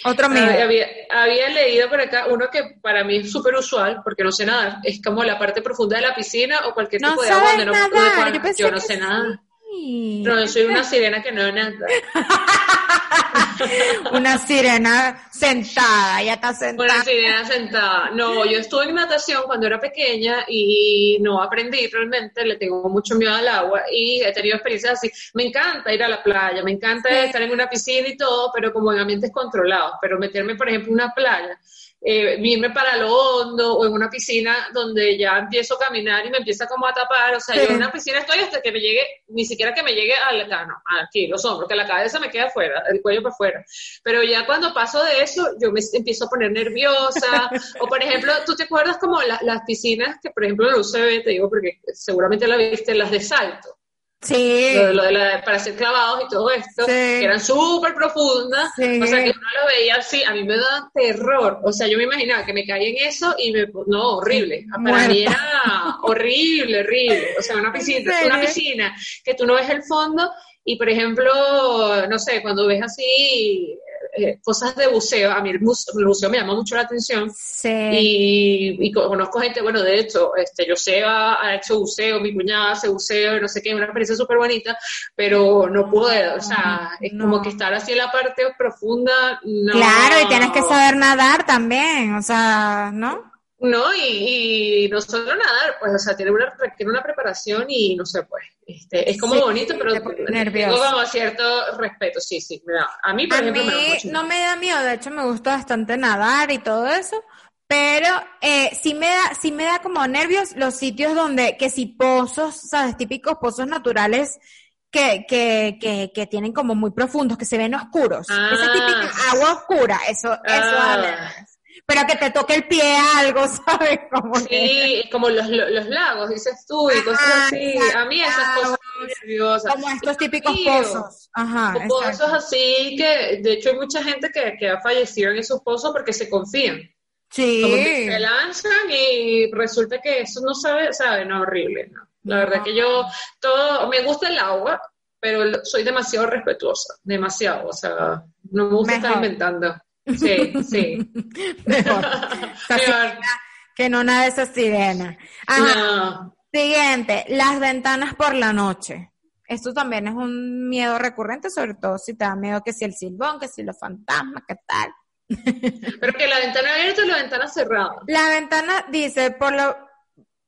Otro miedo. Ah, había, había leído por acá uno que para mí es súper usual, porque no sé nadar, es como la parte profunda de la piscina o cualquier No tipo de agua donde no nadar, puedan- yo yo no sé nada. No, yo soy una sirena que no nada. (laughs) Una sirena sentada, ya está sentada. Una sirena sentada. No, yo estuve en natación cuando era pequeña y no aprendí realmente, le tengo mucho miedo al agua y he tenido experiencias así. Me encanta ir a la playa, me encanta Sí. estar en una piscina y todo, pero como en ambientes controlados. Pero meterme, por ejemplo, en una playa, eh, irme para lo hondo o en una piscina donde ya empiezo a caminar y me empieza como a tapar, o sea, Sí. yo en una piscina estoy hasta que me llegue, ni siquiera que me llegue al no, aquí, los hombros, que la cabeza me queda afuera, el cuello para afuera. Pero ya cuando paso de eso, yo me empiezo a poner nerviosa. (laughs) o por ejemplo, ¿tú te acuerdas como la- las piscinas que, por ejemplo, en la UCB, te digo porque seguramente la viste, las de salto? Sí. Lo, de- lo de la- para ser clavados y todo esto, Sí. que eran súper profundas, Sí. o sea que uno lo veía así, a mí me daba terror, o sea, yo me imaginaba que me caía en eso y me, no, horrible, para mí era horrible, horrible, o sea, una piscina, una piscina que tú no ves el fondo y, por ejemplo, no sé, cuando ves así eh, cosas de buceo, a mí el buceo me llama mucho la atención, Sí. y, y conozco gente, bueno, de hecho, este, Joseba ha hecho buceo, mi cuñada hace buceo, no sé qué, es una experiencia súper bonita, pero no puedo, o sea, es como que estar así en la parte profunda, no. Claro, y tienes que saber nadar también, o sea, ¿no? No, y, y no solo nadar, pues, o sea, tiene una, requiere una preparación y no sé, pues, este, es como Sí, bonito, pero tengo como cierto respeto, sí, sí, me da- a mí, por A ejemplo, me da mí no me da miedo, de hecho me gusta bastante nadar y todo eso, pero eh, sí me da, sí me da como nervios los sitios donde, que si pozos, sabes, típicos pozos naturales que, que, que, que tienen como muy profundos, que se ven oscuros. Ah. Esa típica agua oscura, eso, eso Ah. nervios. Pero que te toque el pie algo, (laughs) ¿sabes? Como que- Sí, como los, los, los lagos, dices tú, y cosas Ajá, así. A mí esas exacto. cosas nerviosas. como estos típicos pozos. Ajá, pozos exacto. así que, de hecho, hay mucha gente que, que ha fallecido en esos pozos porque se confían. Sí. Como que se lanzan y resulta que eso no sabe, sabe, no, horrible, no. La No. verdad que yo, todo, me gusta el agua, pero soy demasiado respetuosa, demasiado, o sea, no me gusta estar Mejor. inventando. Sí, sí. (laughs) Mejor. (laughs) Que no nada de esa sirena. Ajá. No. Siguiente, las ventanas por la noche. Esto también es un miedo recurrente, sobre todo si te da miedo que si el silbón, que si los fantasmas, qué tal. Pero que la ventana abierta o la ventana cerrada. La ventana dice, por lo,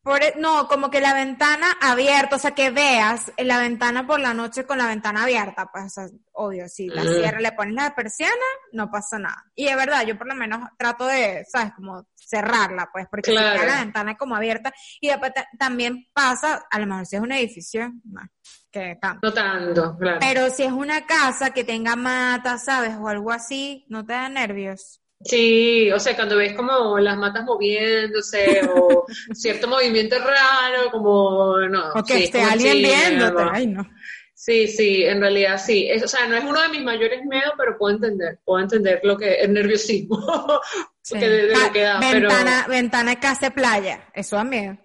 por, e- no, como que la ventana abierta, o sea, que veas la ventana por la noche con la ventana abierta, pues, o sea, obvio, si la Mm. cierras, le pones la persiana, no pasa nada. Y es verdad, yo por lo menos trato de, ¿sabes? Como cerrarla, pues, porque si Claro. queda la ventana como abierta, y después ta- también pasa, a lo mejor si es un edificio, no, que tanto. No tanto, claro. Pero si es una casa que tenga matas, ¿sabes? O algo así, ¿no te da nervios? Sí, o sea, cuando ves como las matas moviéndose o (laughs) cierto movimiento raro, como no. O que sí, esté alguien sí, viéndote. Ay, no. Sí, sí, en realidad sí. Es- o sea, no es uno de mis mayores miedos, pero puedo entender, puedo entender lo que el nerviosismo (laughs) Sí. que de, de Ah, lo que da, ventana, ventana de casa playa, eso da miedo.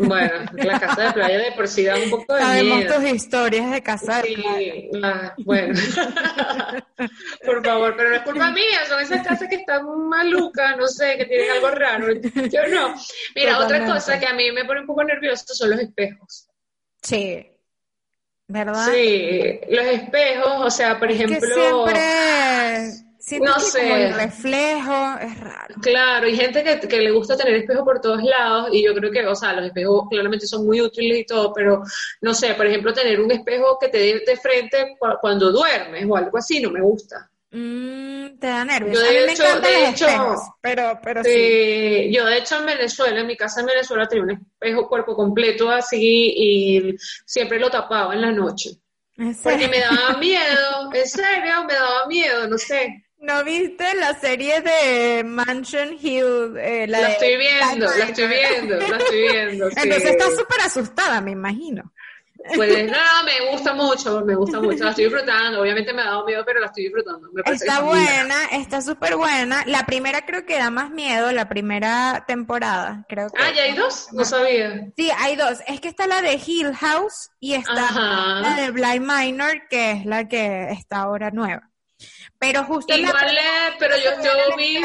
Bueno, la casa de playa de por sí da un poco de Sabemos miedo. tus historias de casa de playa. Sí, la- bueno, (laughs) por favor, pero no es culpa mía, son esas casas que están malucas, no sé, que tienen algo raro. Yo no. Mira, otra cosa que a mí me pone un poco nervioso son los espejos. Sí. ¿Verdad? Sí, los espejos, o sea, por Es que ejemplo, siempre No que sé. como el reflejo es raro. claro, hay gente que, que le gusta tener espejos por todos lados y yo creo que, o sea, los espejos claramente son muy útiles y todo, pero no sé, por ejemplo, tener un espejo que te dé de frente cu- cuando duermes o algo así, no me gusta. Mm, te da nervios. Yo, a de mí hecho- de hecho, espejos, pero, pero sí. Sí, yo de hecho en Venezuela, en mi casa en Venezuela tenía un espejo cuerpo completo así y siempre lo tapaba en la noche. En Porque me daba (laughs) miedo, en serio, me daba miedo, no sé. ¿No viste la serie de Mansion Hill? Eh, la, estoy viendo, la estoy viendo, la estoy viendo. (laughs) Entonces estás súper asustada, me imagino. Pues (laughs) no, me gusta mucho, me gusta mucho, la estoy disfrutando, obviamente me ha dado miedo, pero la estoy disfrutando. está buena, está súper buena. La primera creo que da más miedo, la primera temporada, creo que. Ah, ¿ya hay dos? No sabía. Sí, hay dos. Es que está la de Hill House y está la de Blind Minor, que es la que está ahora nueva. Pero justo Igual, la... pero yo, yo vi,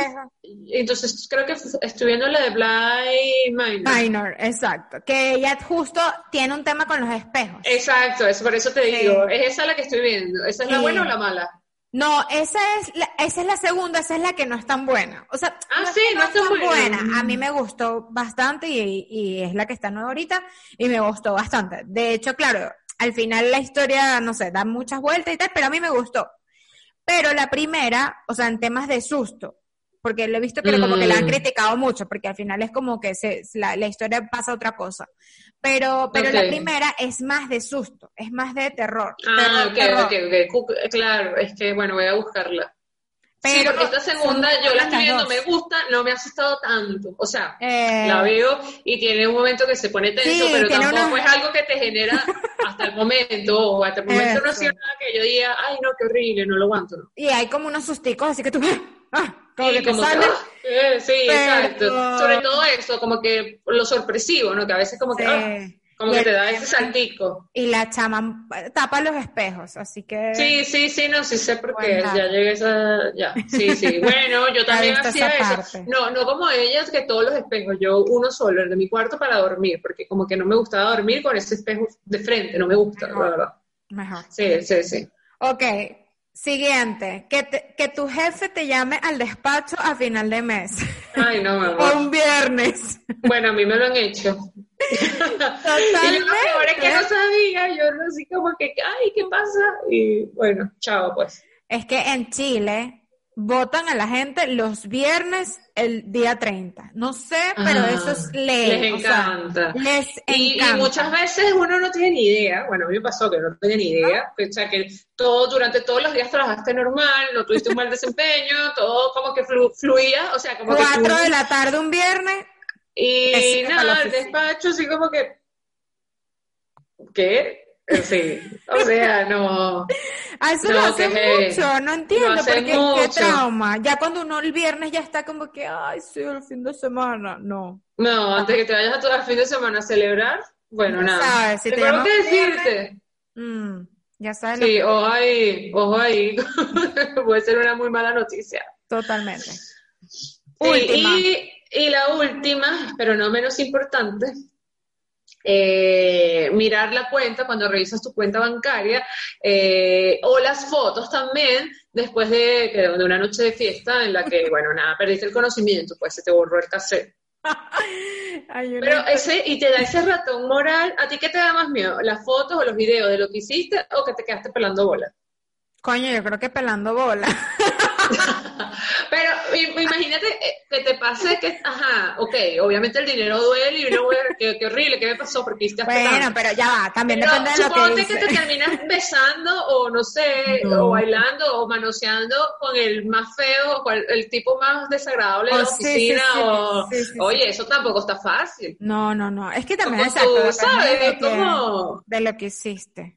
entonces creo que estoy viendo la de Blind Minor. Minor, exacto. Que ella justo tiene un tema con los espejos. Exacto, eso, por eso te digo. Es esa la que estoy viendo. ¿Esa es la buena o la mala? No, esa es, la, esa es la segunda, esa es la que no es tan buena. O sea, ah, no sí, no, es tan buena. A mí me gustó bastante y, y es la que está nueva ahorita y me gustó bastante. De hecho, claro, al final la historia, no sé, da muchas vueltas y tal, pero a mí me gustó. Pero la primera, o sea, en temas de susto, porque lo he visto que como que la han mm. criticado mucho, porque al final es como que se, la, historia pasa otra cosa. Pero, pero la primera es más de susto, es más de terror. Ah, ok, ok, ok. Claro, es que, bueno, voy a buscarla. Sí, porque esta segunda yo la estoy viendo, me gusta, no me ha asustado tanto. O sea, eh, la veo y tiene un momento que se pone tenso, pero tampoco es algo que te genera hasta el momento, o hasta el momento no ha sido nada que yo diga, ay, no, qué horrible, no lo aguanto. Y hay como unos susticos, así que tú, (laughs) ah, como que como ah, eh, sí, exacto. Sobre todo eso, como que lo sorpresivo, ¿no? Que a veces como que, ah, como que te da ese saltico. Y la chama tapa los espejos, así que... Sí, sí, sí, no, sí sé por qué, ya llegué a esa... Ya, sí, sí. (laughs) Bueno, yo también hacía eso. No, no como ellas, que todos los espejos, yo uno solo, el de mi cuarto para dormir, porque como que no me gustaba dormir con ese espejo de frente, no me gusta, la verdad. Mejor. Sí, sí, sí. Ok, Siguiente, que, que tu jefe te llame al despacho a final de mes. Ay, no, (laughs) O un viernes. Bueno, a mí me lo han hecho. Y yo lo peor es que no sabía, yo no sé como que, ay, ¿qué pasa? Y bueno, chao pues. Es que en Chile votan a la gente los viernes el día 30. No sé, pero ah, eso es ley. Les encanta. les y, encanta. Y, muchas veces uno no tiene ni idea. Bueno, a mí me pasó que no tenía ni idea. O sea, que todo, durante todos los días trabajaste normal, no tuviste un mal desempeño, todo como que fluía. O sea, como Cuatro de la tarde un viernes. Y nada, el despacho, así como que. ¿Qué? Sí, o sea, no. A eso lo hace mucho, no entiendo por qué, trauma. Ya cuando uno el viernes ya está como que, ay, sí, el fin de semana, no. No, antes que te vayas a todo el fin de semana a celebrar, bueno, nada. Sabes, si te tengo que decirte. Mm, ya sabes. Sí, ojo ahí, ojo ahí. (laughs) Puede ser una muy mala noticia. Totalmente. Y, y la última, pero no menos importante, eh, mirar la cuenta cuando revisas tu cuenta bancaria eh, o las fotos también después de, de, una noche de fiesta en la que, bueno, nada, perdiste el conocimiento, pues se te borró el cassette. (laughs) Pero ese, y te da ese ratón moral, ¿a ti qué te da más miedo? ¿Las fotos o los videos de lo que hiciste o que te quedaste pelando bola? Coño, yo creo que pelando bola. (laughs) Pero imagínate eh, que te pase que, ajá, ok, obviamente el dinero duele y uno, qué, qué, horrible, ¿qué me pasó? Porque hiciste Bueno, pero ya va, también depende de lo que Suponte que te terminas besando o no sé, o bailando o manoseando con el más feo, o el, tipo más desagradable de la oh, oficina, o, oye, eso tampoco está fácil. No, no, no, es que también es sabes, de, de lo que hiciste.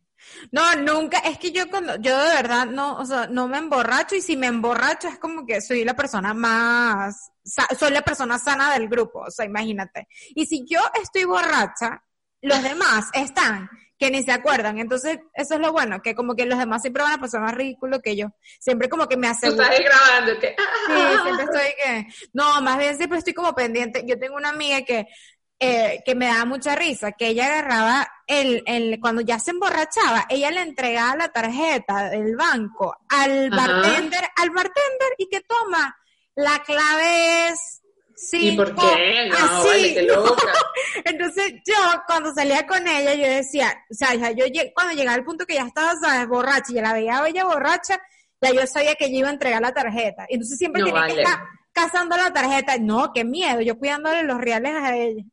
No, nunca, es que yo cuando, yo de verdad no, o sea, no me emborracho y si me emborracho es como que soy la persona más, soy la persona sana del grupo, o sea, imagínate. Y si yo estoy borracha, los demás están que ni se acuerdan. Entonces, eso es lo bueno, que como que los demás siempre van a pasar más ridículo que yo. Siempre como que me hacen. Tú estás grabando, que... Sí, siempre estoy que... No, más bien siempre estoy como pendiente. Yo tengo una amiga que eh, que me daba mucha risa, que ella agarraba el, el, cuando ya se emborrachaba, ella le entregaba la tarjeta del banco al bartender, al bartender y que toma, la clave es ¿Y por qué? así. (laughs) Entonces yo cuando salía con ella yo decía, o sea, yo cuando llegaba al punto que ya estaba, ¿sabes? borracha y ya la veía ella borracha, ya yo sabía que ella iba a entregar la tarjeta. Entonces siempre tenía que estar cazando la tarjeta. No, qué miedo, yo cuidándole los reales a ella.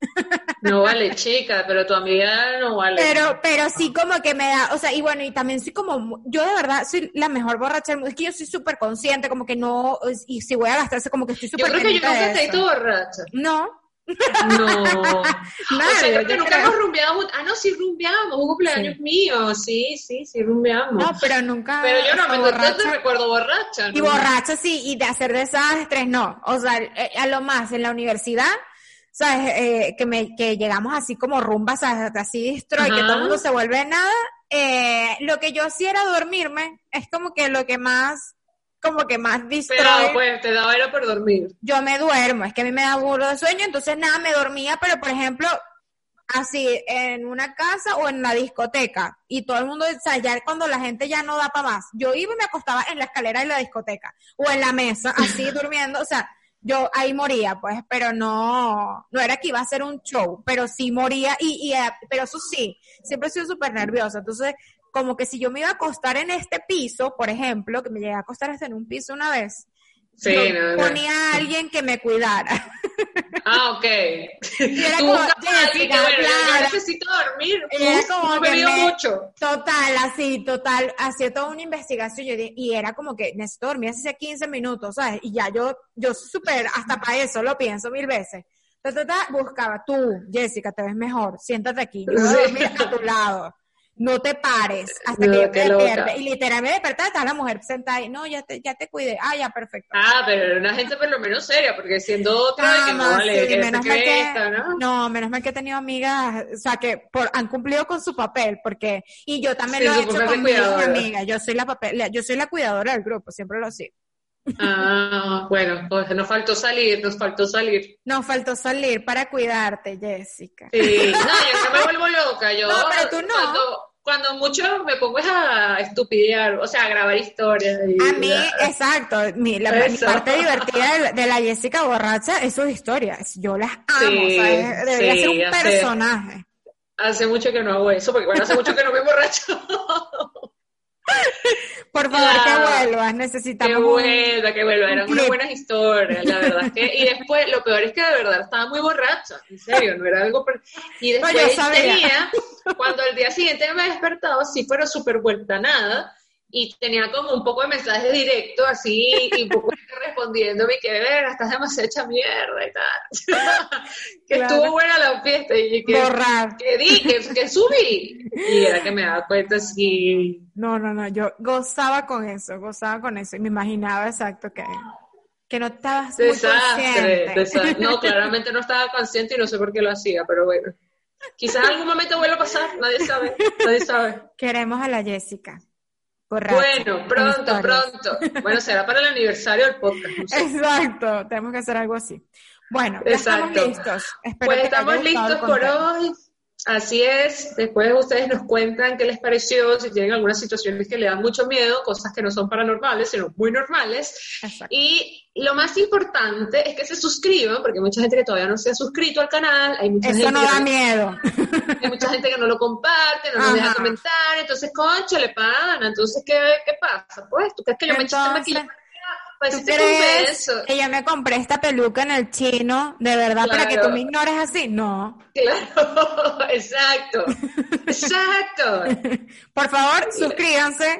No vale, chica, pero tu amiga no vale. Pero, pero sí como que me da, o sea, y bueno, y también soy como, yo de verdad soy la mejor borracha del mundo. Es que yo soy súper consciente, como que no, y si voy a gastarse, como que estoy súper Yo creo que yo nunca te he visto borracha. No. No. Nada, (laughs) o sea, que nunca creo. hemos rumbeado. Ah, no, sí rumbeamos. Un cumpleaños mío. Sí, sí, sí rumbeamos. No, pero nunca. pero yo no me te borracha. recuerdo borracha. Y ¿no? borracha sí, y de hacer desastres, no. O sea, eh, a lo más en la universidad, ¿sabes? Eh, que, me, que llegamos así como rumbas, así destroy, que todo el mundo se vuelve nada. Eh, lo que yo hacía era dormirme, es como que lo que más, como que más. Pero pues te daba era por dormir. Yo me duermo, es que a mí me da burro de sueño, entonces nada, me dormía, pero por ejemplo, así en una casa o en la discoteca y todo el mundo, o sea, ya cuando la gente ya no da para más, yo iba y me acostaba en la escalera de la discoteca o en la mesa, (laughs) así durmiendo, o sea, yo ahí moría, pues, pero no, no era que iba a ser un show, pero sí moría y, y eh, pero eso sí, siempre he sido súper nerviosa, entonces como que si yo me iba a acostar en este piso, por ejemplo, que me llegué a acostar hasta en un piso una vez, Sí, yo no, no. ponía a alguien que me cuidara. Ah, ok. Y era como, Jessica, claro. necesito dormir. Era como no que me- mucho. Total, así, total, hacía toda una investigación yo y era como que necesito dormir sea 15 minutos, ¿sabes? Y ya yo, yo súper, hasta para eso lo pienso mil veces. Ta, ta, ta, buscaba, tú, Jessica, te ves mejor, siéntate aquí, yo voy a dormir a tu lado. No te pares hasta No, que yo te despierte. Y literal me despertaba, estaba la mujer sentada ahí, no, ya te, ya te cuidé. Ah, ya, perfecto. Ah, pero era una gente por lo menos seria, porque siendo otra, que no vale, sí, que menos mal que, esta, ¿no? no, menos mal que he tenido amigas, o sea, que por, han cumplido con su papel, porque, y yo también Sí, lo he hecho con mis amigas, yo soy la papel, yo soy la cuidadora del grupo, siempre lo sigo. Ah, bueno, pues nos faltó salir, nos faltó salir. Nos faltó salir para cuidarte, Jessica. Sí, no, yo no me vuelvo loca, yo No, pero tú no. Cuando, cuando mucho me pongo es a estupidear, o sea, a grabar historias. y- A mí, exacto, mi, la, mi parte divertida de, la- de la Jessica borracha es sus historias. Yo las amo, Sí, ¿sabes? Debería sí, ser un sé. personaje. Hace mucho que no hago eso, porque bueno, hace mucho que no me (laughs) emborracho. (laughs) Por favor, que vuelvas, necesitamos un- buena, qué buena, eran un unas buenas historias, la verdad. es que- y después, lo peor es que de verdad estaba muy borracha, en serio, no era algo... per- Y después tenía, cuando al día siguiente me despertaba, sí, pero súper vuelta nada, y tenía como un poco de mensajes directos, así, y un poco respondiéndome que, verga, estás demasiado hecha mierda y tal. (laughs) que Claro. estuvo buena la fiesta, y que... borrar. Que di, que, que subí. Y era que me daba cuenta, sí, No, no, no, yo gozaba con eso, gozaba con eso y me imaginaba exacto que, que no estabas muy Desastre, consciente. desastre. No, (laughs) claramente no estaba consciente y no sé por qué lo hacía, pero bueno. Quizás en algún momento vuelva a pasar, nadie sabe, nadie sabe. Queremos a la Jessica. Borracha, Bueno, pronto, pronto. Bueno, será para el aniversario del podcast. no sé. Exacto, tenemos que hacer algo así. Bueno, ya estamos listos. Espero Pues que estamos listos por hoy. Así es. Después ustedes nos cuentan qué les pareció, si tienen algunas situaciones que le dan mucho miedo, cosas que no son paranormales, sino muy normales. Exacto. Y lo más importante es que se suscriban, porque hay mucha gente que todavía no se ha suscrito al canal, hay mucha Eso gente no que da miedo. (laughs) hay mucha gente que no lo comparte, no nos deja comentar, entonces, concha, le pana, entonces, ¿qué, qué pasa? Pues, ¿tú crees que yo me eché Entonces, maquillaje? Pues, ¿Tú si crees eso. que yo me compré esta peluca en el chino de verdad para que tú me ignores así? No. Claro, (laughs) exacto, (laughs) exacto. Por favor, suscríbanse.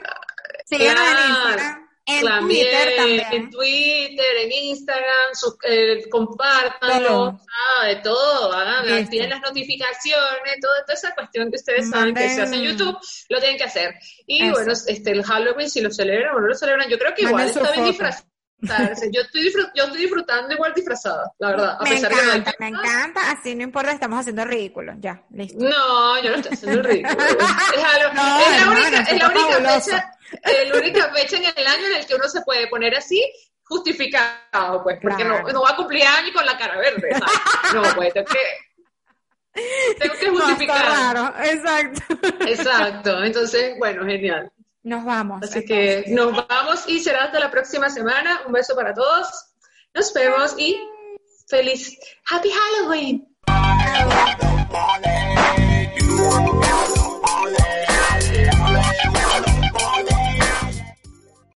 Síganos en Claro. Instagram. En También, Twitter también. en Twitter, en Instagram, eh, compártanlo, Todo. ¿sabe? todo, hagan, activen las notificaciones, toda, toda esa cuestión que ustedes saben que se hace en YouTube, lo tienen que hacer. Y Eso. bueno, este, el Halloween, si lo celebran o no lo celebran, yo creo que igual Manden su está Yo estoy, yo estoy disfrutando igual disfrazada, la verdad, a Me pesar que no encanta, me encanta. Así no importa, estamos haciendo ridículo. Ya, listo. no, yo no estoy haciendo el ridículo. (laughs) Es, algo- No, es la única, es la única fecha, es la única fecha en el año en el que uno se puede poner así justificado, pues, porque Claro. no, va a cumplir año con la cara verde. ¿sabes? No, pues, tengo que, tengo que justificar. raro, exacto. Exacto, entonces, bueno, genial. Nos vamos. Así que nos vamos y será hasta la próxima semana. Un beso para todos. Nos vemos y feliz Happy Halloween.